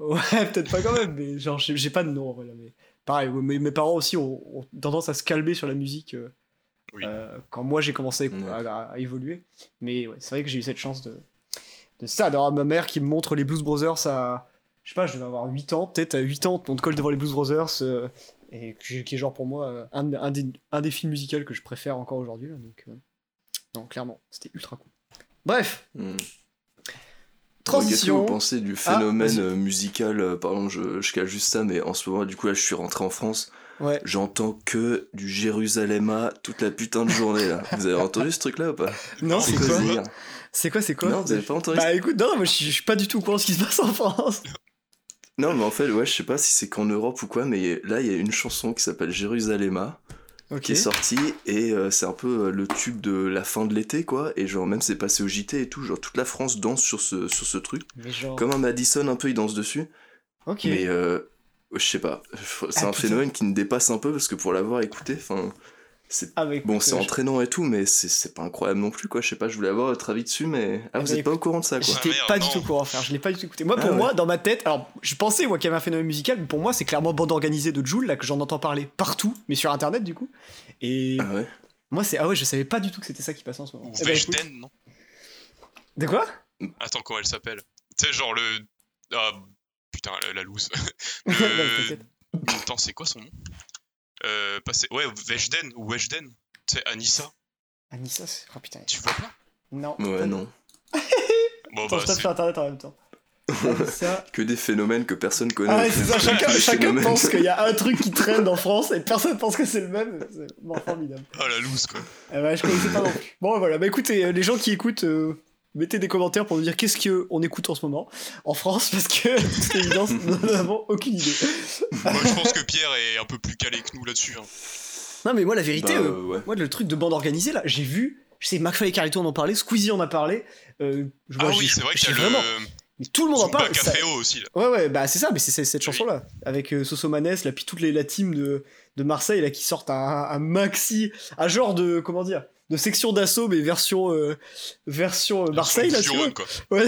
Ouais, peut-être pas quand même, mais genre, j'ai pas de nom en vrai, mais pareil, mes, mes parents aussi ont, ont tendance à se calmer sur la musique Oui. euh, quand moi j'ai commencé à, écou- Ouais. à- à évoluer. Mais ouais, c'est vrai que j'ai eu cette chance de, de ça, d'avoir ma mère qui me montre les Blues Brothers à, je sais pas, je devais avoir 8 ans, peut-être à 8 ans, on te colle devant les Blues Brothers, euh, et qui est genre pour moi euh, un, un des, un des films musicaux que je préfère encore aujourd'hui, donc, euh, non, clairement, c'était ultra cool. Bref, Hmm. transition. Qu'est-ce que vous pensez du phénomène euh, musical Pardon, je, je cale juste ça, mais en ce moment, du coup, là, je suis rentré en France. Ouais. J'entends que du Jérusalem toute la putain de journée, là. Vous avez entendu ce truc-là ou pas Non, c'est quoi C'est quoi, c'est quoi Non, vous avez pas entendu Bah écoute, non, moi je suis, pas du tout au courant de ce qui se passe en France. Non, mais en fait, ouais, je sais pas si c'est qu'en Europe ou quoi, mais là, il y a une chanson qui s'appelle Jérusalem qui est sortie et euh, c'est un peu euh, le tube de la fin de l'été, quoi. Et genre, même c'est passé au JT et tout. Genre, toute la France danse sur ce, sur ce truc. Genre. Comme un Madison, un peu, il danse dessus. Ok. Mais euh, je sais pas, c'est Ah, un putain. phénomène qui me dépasse un peu parce que pour l'avoir écouté, enfin, c'est Ah, bah, bon, c'est euh, entraînant et tout, mais c'est- pas incroyable non plus quoi. Je sais pas, je voulais avoir votre avis dessus, mais ah, vous êtes pas au courant de ça quoi. J'étais Ah, pas du tout au courant, frère. Je l'ai pas du tout écouté. Moi, Ah, pour ouais. moi, dans ma tête, alors, je pensais moi qu'il y avait un phénomène musical, mais pour moi, c'est clairement bande organisée de Joule, là, que j'en entends parler partout, mais sur internet, du coup. Et Ah ouais. moi, c'est. Ah ouais, je savais pas du tout que c'était ça qui passait en ce moment. Ou Eh ben, non? De quoi? Attends, comment elle s'appelle? Tu sais, genre le. Putain, la, la loose. Le... Attends, c'est quoi son nom? Euh, pas- c'est- Ouais, Vejden ou Weshden. Tu sais, Anissa, Anissa, c'est. Oh putain. tu vois pas? Non. Ouais, non. Bon, Attends, bah, je tape sur internet en même temps. Anissa. Que des phénomènes que personne connaît. Ah ouais, c'est ça, chacun, pense qu'il y a un truc qui traîne en France et personne pense que c'est le même. C'est bon, formidable. Ah, la loose, quoi. Eh ben, je connaissais pas non plus. Bon, voilà. Bah écoutez, euh, les gens qui écoutent, euh, mettez des commentaires pour nous dire qu'est-ce qu'on écoute en ce moment en France, parce que, toute évidence, nous n'avons aucune idée. Moi, je pense que Pierre est un peu plus calé que nous là-dessus. hein. Non, mais moi, la vérité, Bah, euh, ouais. moi, le truc de bande organisée, là, j'ai vu, je sais, McFly et Carlito en ont parlé, Squeezie en a parlé. euh, je Ah vois, oui, c'est vrai qu'il y a le. vraiment. Mais tout le monde en parle. ça- aussi, là. Ouais, ouais, bah c'est ça, mais c'est cette Oui. chanson-là, avec euh, Soso Manès, là, puis toute les, la team de, de Marseille, là, qui sortent un, un maxi, un genre de, comment dire, de section d'assaut, mais version, euh, version euh, Marseille, là, tu vois. Quoi. Ouais.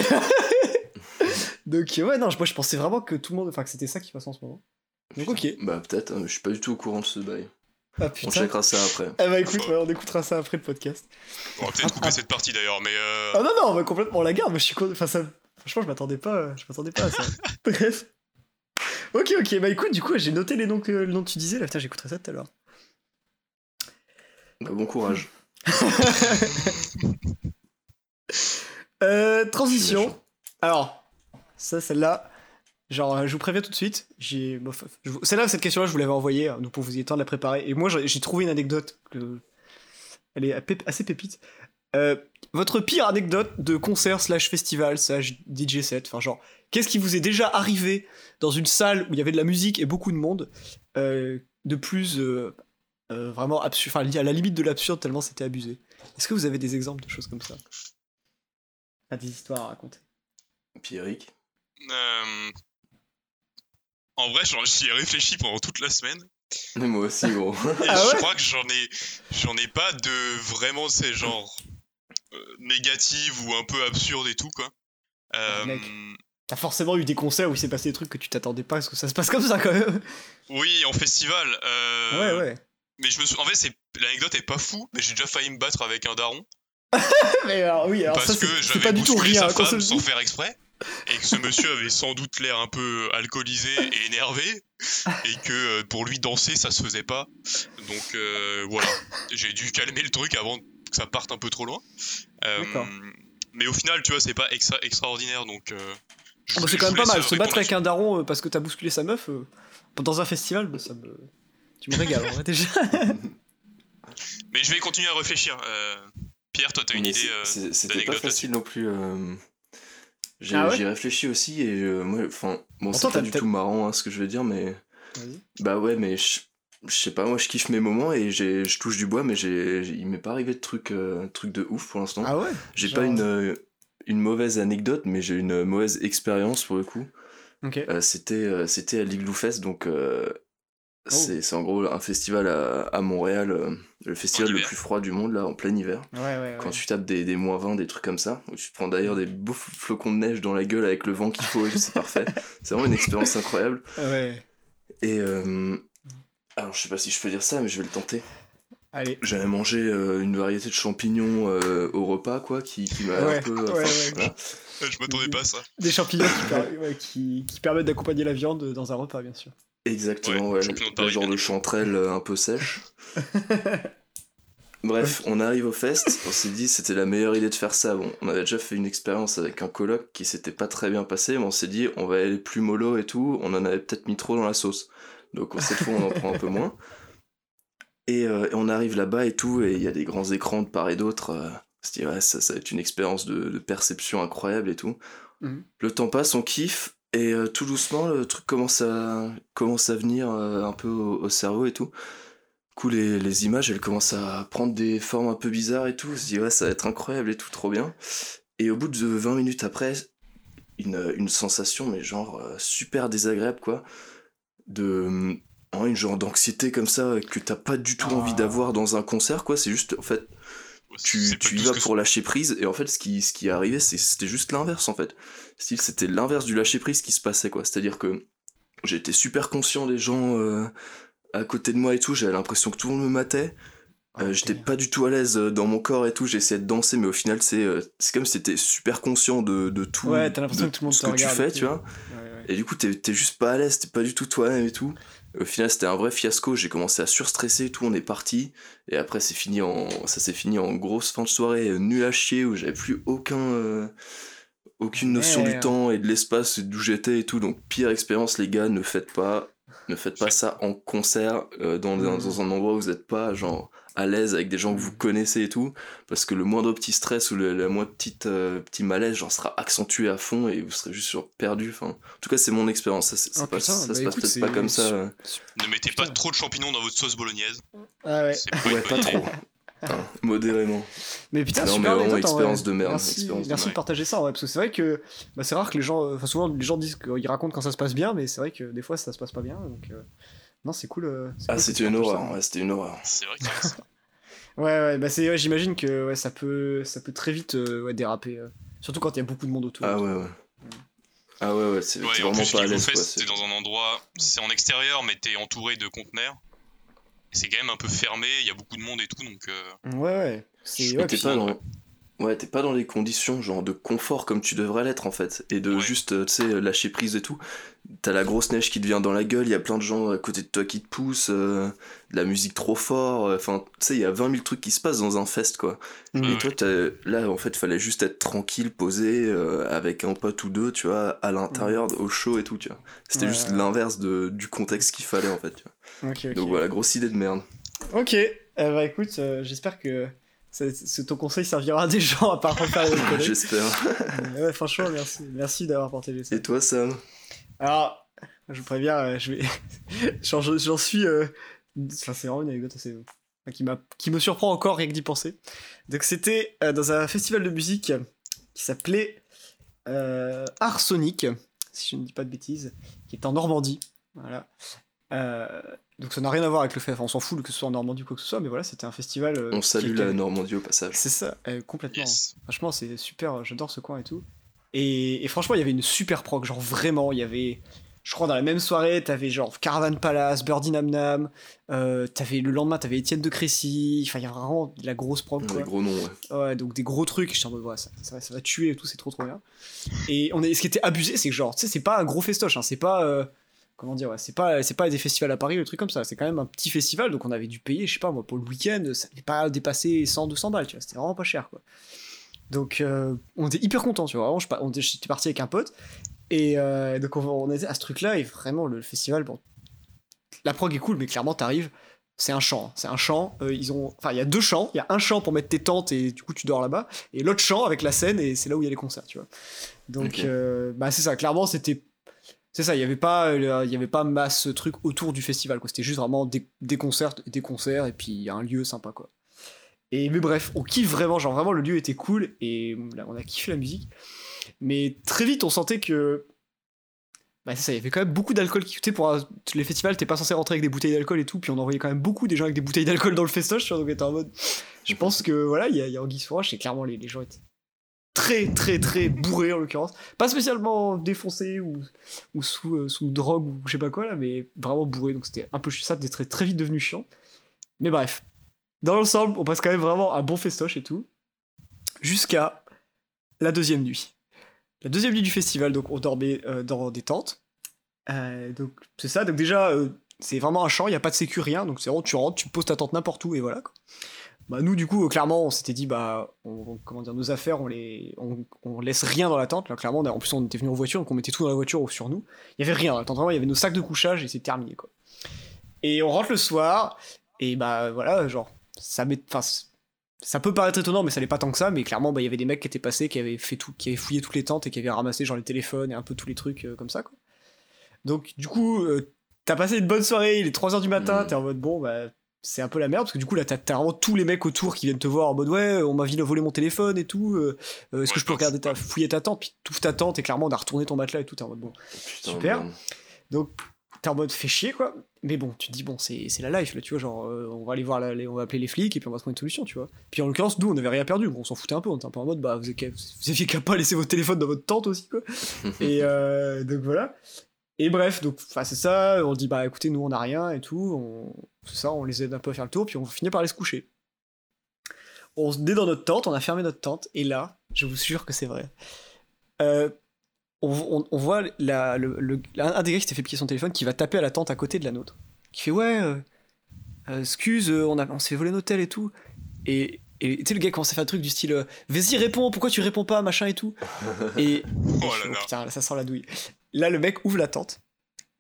Donc, euh, ouais, non, moi je pensais vraiment que tout le monde, enfin, que c'était ça qui passait en ce moment. Donc, ok. Bah peut-être, hein, je suis pas du tout au courant de ce bail. Ah On putain. checkera ça après. Eh bah écoute, ouais, on écoutera ça après le podcast. On va peut-être couper cette partie d'ailleurs, mais. euh, Ah non, non, on va complètement la garde, mais je suis con... Enfin, ça... Franchement, je m'attendais pas, je m'attendais pas à ça. Bref. Ok, ok, bah écoute, du coup, j'ai noté les noms que, le nom que tu disais, là, putain, j'écouterai ça tout à l'heure. Bah, bon courage. Euh, transition. Alors, ça, celle-là, genre, je vous préviens tout de suite. Celle-là, cette question-là, je vous l'avais envoyée, hein, donc pour vous y temps de la préparer. Et moi, j'ai trouvé une anecdote. Elle est assez pépite. Euh, votre pire anecdote de concert slash festival slash DJ set, enfin genre, qu'est-ce qui vous est déjà arrivé dans une salle où il y avait de la musique et beaucoup de monde, euh, de plus euh, vraiment absurde, enfin à la limite de l'absurde tellement c'était abusé. Est-ce que vous avez des exemples de choses comme ça? Ah, Des histoires à raconter Pierrick Euh, En vrai, j'en- j'y ai réfléchi pendant toute la semaine. Mais moi aussi, gros. Et Ah je ouais? crois que j'en ai, j'en ai pas de vraiment, c'est genre euh, négative ou un peu absurde et tout quoi. Euh, Mec. T'as forcément eu des concerts où il s'est passé des trucs que tu t'attendais pas à ce que ça se passe comme ça quand même. oui, en festival. euh, Ouais, ouais. Mais je me sou- en fait, l'anecdote est pas fou, mais j'ai déjà failli me battre avec un daron Mais alors, oui, alors parce ça, que j'avais bousculé sa femme sans faire exprès. Et que ce monsieur avait sans doute l'air un peu alcoolisé et énervé, et que euh, pour lui danser ça se faisait pas. Donc euh, voilà, j'ai dû calmer le truc avant que ça parte un peu trop loin. Euh, mais au final, tu vois, c'est pas extra- extraordinaire, donc. euh, Ah bah, c'est quand même pas mal. Se battre avec un daron parce que t'as bousculé sa meuf dans un festival, bah, ça me. Tu me régales, en vrai, déjà. Mais je vais continuer à réfléchir. euh, Pierre, toi, t'as une Mais idée euh, C'était pas d'anecdote facile non plus. euh, J'ai Ah ouais j'y réfléchi aussi et euh, moi, enfin, bon, c'est pas du tout marrant hein, ce que je vais dire, mais bah ouais, mais je je sais pas, moi je kiffe mes moments et je touche du bois, mais j'ai il m'est pas arrivé de trucs euh, trucs de ouf pour l'instant. Ah ouais j'ai genre- pas une, euh, une mauvaise anecdote, mais j'ai une mauvaise expérience pour le coup. Ok. Euh, c'était euh, c'était à l'Igloo Fest donc euh, Oh. c'est c'est en gros un festival à, à Montréal euh, le festival le plus froid du monde là en plein hiver Ouais, ouais, quand ouais. tu tapes des, des moins 20 des trucs comme ça où tu te prends d'ailleurs des beaux flocons de neige dans la gueule avec le vent qu'il faut et c'est parfait c'est vraiment une expérience incroyable Ouais. et euh, alors je sais pas si je peux dire ça mais je vais le tenter Allez. j'avais mangé euh, une variété de champignons euh, au repas quoi qui, qui m'a Ouais, un peu ouais, ouais. voilà. Je m'attendais pas à ça. Des champignons qui, per- ouais, qui, qui permettent d'accompagner la viande dans un repas, bien sûr. Exactement, Ouais, ouais, genre de évidemment. chanterelle euh, un peu sèche. Bref, on arrive au fest, on s'est dit c'était la meilleure idée de faire ça. Bon, on avait déjà fait une expérience avec un coloc qui s'était pas très bien passé, mais on s'est dit on va aller plus mollo et tout, on en avait peut-être mis trop dans la sauce. Donc cette fois on en prend un peu moins. Et, euh, et on arrive là-bas et tout, et il y a des grands écrans de part et d'autre. euh, on se dit ouais, ça, ça va être une expérience de, de perception incroyable et tout. Mhm. Le temps passe, on kiffe, et euh, tout doucement, le truc commence à, commence à venir euh, un peu au, au cerveau et tout. Du coup, les, les images, elles commencent à prendre des formes un peu bizarres et tout. On se dit, ouais, ça va être incroyable et tout, trop bien. Et au bout de 20 minutes après, une, une sensation, mais genre euh, super désagréable, quoi. De. euh, une genre d'anxiété comme ça que t'as pas du tout Ah. envie d'avoir dans un concert, quoi. C'est juste, en fait, tu, tu y vas pour lâcher prise et en fait ce qui, ce qui est arrivé c'est- c'était juste l'inverse en fait c'était l'inverse du lâcher prise qui se passait quoi c'est à dire que j'étais super conscient des gens euh, à côté de moi et tout j'avais l'impression que tout le monde me matait Euh, j'étais pas du tout à l'aise euh, dans mon corps et tout j'essayais de danser mais au final c'est c'est comme si t'étais super conscient de, de tout Ouais, t'as l'impression de que tout le monde ce que tu fais et tu tout. vois Ouais, ouais. et du coup, t'es t'es juste pas à l'aise, t'es pas du tout toi-même et tout. Au final, c'était un vrai fiasco. J'ai commencé à surstresser et tout. On est parti. Et après, c'est fini en, ça s'est fini en grosse fin de soirée euh, nulle à chier où j'avais plus aucun, euh, aucune notion du temps et de l'espace d'où j'étais et tout. Donc, pire expérience, les gars, ne faites pas, ne faites pas ça en concert euh, dans, un- Mhm. dans un endroit où vous êtes pas genre à l'aise avec des gens que vous connaissez et tout parce que le moindre petit stress ou le, la moindre petite euh, petit malaise genre sera accentué à fond et vous serez juste perdu enfin en tout cas c'est mon expérience ça, Oh, c'est pas- putain, ça bah se passe écoute, peut-être pas comme ça euh. Ne mettez Putain. pas trop de champignons dans votre sauce bolognaise. Ah ouais. Pas ouais pas trop Hein, modérément Mais putain, Non, mais super vraiment vrai. expérience de merde, Merci, de merci de partager ça, ouais, parce que c'est vrai que bah, c'est rare que les gens, euh, enfin souvent les gens disent qu'ils racontent quand ça se passe bien, mais c'est vrai que des fois ça se passe pas bien, donc euh, non c'est cool. euh, c'est ah c'était une horreur ouais, c'était une horreur C'est vrai que. Ouais, ouais, bah c'est, ouais, j'imagine que ouais, ça peut, ça peut très vite euh, ouais, déraper, euh, surtout quand il y a beaucoup de monde autour. ah ouais ouais ah ouais ouais c'est Ouais, vraiment plus, pas à l'aise t'es dans un endroit, c'est en extérieur, mais t'es entouré de conteneurs. C'est quand même un peu fermé, il y a beaucoup de monde et tout, donc euh, Ouais, ouais. C'est, ouais, t'es pas dans ouais t'es pas dans les conditions genre de confort comme tu devrais l'être en fait et de Ouais. juste tu sais lâcher prise et tout t'as la grosse neige qui te vient dans la gueule il y a plein de gens à côté de toi qui te poussent euh, de la musique trop fort euh, enfin tu sais il y a 20 000 trucs qui se passent dans un fest quoi. Mhm. et toi là en fait fallait juste être tranquille posé euh, avec un pote ou deux tu vois à l'intérieur au chaud et tout tu vois. C'était Ouais, juste l'inverse du contexte qu'il fallait en fait tu vois. Donc voilà grosse idée de merde. Ok, bah écoute, j'espère que ça- ton conseil servira à des gens à part refaire les j'espère. Ouais, franchement, merci, merci d'avoir partagé ça. et toi Sam? Alors, je vous préviens, euh, je vais, j'en, j'en suis, euh, Enfin, c'est vraiment une anecdote assez. enfin, qui, m'a- qui me surprend encore rien que d'y penser. Donc, c'était euh, dans un festival de musique qui s'appelait euh, Art Sonic, si je ne dis pas de bêtises, qui est en Normandie. Voilà. Euh, donc, ça n'a rien à voir avec le fait. Enfin, on s'en fout que ce soit en Normandie ou quoi que ce soit, mais voilà, c'était un festival. euh, On salue était- la Normandie au passage. C'est ça, euh, complètement. Yes. Franchement, c'est super, euh, j'adore ce coin et tout. Et, et franchement, il y avait une super prog, genre vraiment, il y avait, je crois, dans la même soirée, t'avais genre Caravan Palace, Birdie Nam Nam, euh, t'avais le lendemain, t'avais Étienne de Crécy, enfin, il y a vraiment de la grosse prog, quoi. Les gros noms, ouais. Ouais, donc des gros trucs, j'étais en mode, ouais, ça, ça, va- ça va tuer et tout, c'est trop trop bien. Et on est, ce qui était abusé, c'est que genre, tu sais, c'est pas un gros festoche, hein, c'est pas, euh, comment dire, ouais, c'est pas, c'est pas des festivals à Paris, ou des trucs comme ça, c'est quand même un petit festival, donc on avait dû payer, je sais pas, moi, pour le week-end, ça n'avait pas dépassé 100, 200 balles, tu vois, c'était vraiment pas cher, quoi. Donc, euh, on était hyper contents, tu vois, vraiment, je, j'étais parti avec un pote, et euh, donc on, on était à ce truc-là, et vraiment, le festival, bon, la prog est cool, mais clairement, t'arrives, c'est un champ, hein. c'est un champ. euh, ils ont, enfin, il y a deux champs. Il y a un champ pour mettre tes tentes et du coup tu dors là-bas, et l'autre champ avec la scène et c'est là où il y a les concerts, tu vois. Donc, euh, bah c'est ça. Clairement, c'était, c'est ça. Il y avait pas, euh, il y avait pas masse truc autour du festival, quoi. C'était juste vraiment des, des concerts, des concerts et puis un lieu sympa, quoi. Et mais bref, on kiffe vraiment, genre vraiment le lieu était cool et on a kiffé la musique. Mais très vite, on sentait que bah ça, il y avait quand même beaucoup d'alcool qui coûtait pour un- les festivals, t'es pas censé rentrer avec des bouteilles d'alcool et tout, puis on envoyait quand même beaucoup des gens avec des bouteilles d'alcool dans le festoche, tu donc on était en mode. Je pense que voilà, il y a, y a Anguille et clairement les, gens étaient très très très bourrés en l'occurrence. Pas spécialement défoncés ou, ou sous, euh, sous drogue ou je sais pas quoi là, mais vraiment bourrés, donc c'était un peu ça, c'était très, très vite devenu chiant. Mais bref, dans l'ensemble, on passe quand même vraiment un bon festoche et tout, jusqu'à la deuxième nuit. La deuxième nuit du festival, donc on dormait euh, dans des tentes. Euh, donc c'est ça, donc déjà euh, c'est vraiment un champ, il n'y a pas de sécu, rien, donc c'est vraiment tu rentres, tu poses ta tente n'importe où et voilà. Bah nous du coup clairement on s'était dit bah comment dire nos affaires on les on, laisse rien dans la tente. Là clairement en plus on était venu en voiture donc on mettait tout dans la voiture ou sur nous. Il y avait rien dans la tente. Vraiment il y avait nos sacs de couchage et c'est terminé quoi. Et on rentre le soir et bah voilà genre ça met ça peut paraître étonnant mais ça l'est pas tant que ça mais clairement bah il y avait des mecs qui étaient passés qui avaient fait tout qui avaient fouillé toutes les tentes et qui avaient ramassé genre les téléphones et un peu tous les trucs euh, comme ça quoi donc du coup euh, t'as passé une bonne soirée il est 3h du matin Mhm. t'es en mode bon bah c'est un peu la merde parce que du coup là t'as t'as vraiment tous les mecs autour qui viennent te voir en mode ouais on m'a volé mon téléphone et tout euh, est-ce Ouais, que je peux regarder ta fouiller ta tente? Puis tout ta tente et clairement on a retourné ton matelas et tout t'es en mode bon Putain, Super. merde. donc t'es en mode fait chier quoi mais bon tu te dis bon c'est c'est la life là tu vois genre euh, on va aller voir la- les- on va appeler les flics et puis on va trouver une solution tu vois. Puis en l'occurrence nous on avait rien perdu on s'en foutait un peu on était un peu en mode bah vous, aviez qu'à pas laisser votre téléphone dans votre tente aussi quoi. Et euh, donc voilà. Et bref donc c'est ça on dit bah écoutez nous on a rien et tout on c'est ça on les aide un peu à faire le tour puis on finit par aller se coucher. On est dans notre tente on a fermé notre tente et là je vous jure que c'est vrai. Euh, on, voit la, le, le- un des gars qui s'était fait piquer son téléphone qui va taper à la tente à côté de la nôtre. Qui fait ouais, euh, euh, excuse, euh, on, a, on s'est volé un hôtel et tout. Et et tu sais, le gars commence à faire un truc du style euh, Vas-y, réponds, pourquoi tu réponds pas, machin et tout. Et, Oh je là là. putain, là, ça sent la douille. Là, le mec ouvre la tente.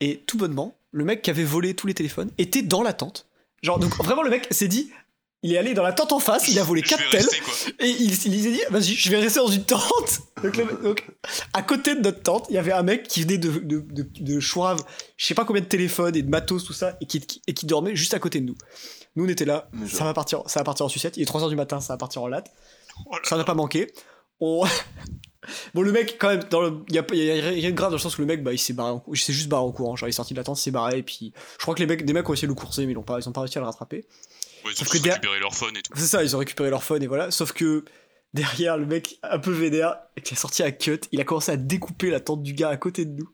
Et tout bonnement, le mec qui avait volé tous les téléphones était dans la tente. Genre, donc vraiment, le mec s'est dit il est allé dans la tente en face, il a volé Je 4 vais tels. Et il, il s'est dit, vas-y, je vais rester dans une tente. Donc, le- donc, à côté de notre tente, il y avait un mec qui venait de, de, de, de chourave, je sais pas combien de téléphones et de matos, tout ça, et qui, qui- et qui dormait juste à côté de nous. Nous, on était là, Mais ça genre- va partir, ça va partir en sucette. Il est 3h du matin, ça va partir en latte. Oh Ça n'a pas manqué. On... bon, le mec, quand même, il y a, il y a rien de grave dans le sens où le mec, bah, il s'est barré en il juste barré en courant. Genre, il est sorti de la tente, il s'est barré, et puis je crois que les mecs, des mecs ont essayé de le courser, mais ils ont pas, ils ont pas réussi à le rattraper. Ouais, ils Sauf ont que récupéré leur phone et tout. C'est ça, ils ont récupéré leur phone et voilà. Sauf que derrière, le mec un peu vénère, qui a sorti un cut, il a commencé à découper la tente du gars à côté de nous.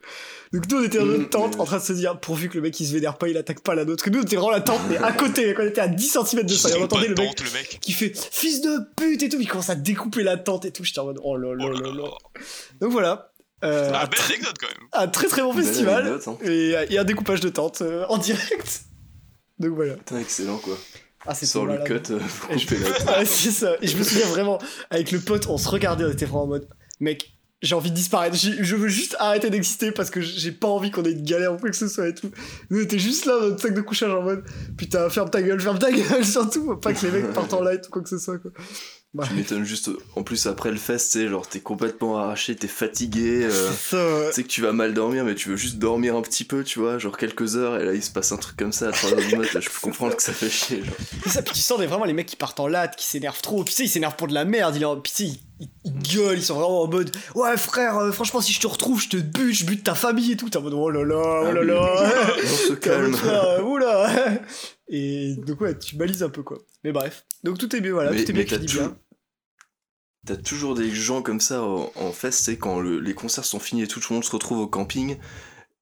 Donc nous, on était dans notre tente mais- en train de se dire, pourvu que le mec il se vénère pas, il attaque pas la nôtre. Que nous, on était vraiment la tente, mais à côté, quand on était à 10 cm de ça. Et on entendait le mec tente, le mec. qui fait fils de pute et tout, il commence à découper la tente et tout. J'étais en mode, oh là là Oh là là là. là. Donc voilà. Euh, Ah, un, belle tr- anecdote quand même. un très très bon Belle festival anecdote, hein. et, et un découpage de tente euh, en direct. Donc voilà. Putain, excellent quoi. Ah, Sors le malade. cut, euh, je- couper. Ouais, c'est ça. Et je me souviens vraiment, avec le pote, on se regardait, on était vraiment en mode, mec, j'ai envie de disparaître. Je veux juste arrêter d'exister parce que j'ai pas envie qu'on ait une galère ou quoi que ce soit et tout. Nous, on était juste là, dans notre sac de couchage en mode, putain, ferme ta gueule, ferme ta gueule, surtout, faut pas que les mecs partent en light ou quoi que ce soit, quoi. Bah, Tu m'étonnes juste. En plus, après le fest, tu sais, genre, t'es complètement arraché, t'es fatigué. euh, ça, sais que tu vas mal dormir, mais tu veux juste dormir un petit peu, tu vois, genre quelques heures, et là il se passe un truc comme ça à 3h du mat, là je peux comprendre que ça fait chier. Genre. C'est ça, puis tu sens des- vraiment les mecs qui partent en latte, qui s'énervent trop. Puis tu sais, ils s'énervent pour de la merde. Ils, puis tu sais, ils, ils- ils gueulent, ils sont vraiment en mode Ouais, frère, euh, franchement, si je te retrouve, je te bute, je bute ta famille et tout. T'es en mode Oh là là, oh Ah là oui. là. On se calme. frère, euh, oula. Et donc, ouais, tu balises un peu quoi. Mais bref. Donc tout est bien, voilà, Mais- tout est bien qui dit bien. T'as toujours des gens comme ça en, en tu sais, quand le- les concerts sont finis et tout, tout le monde se retrouve au camping.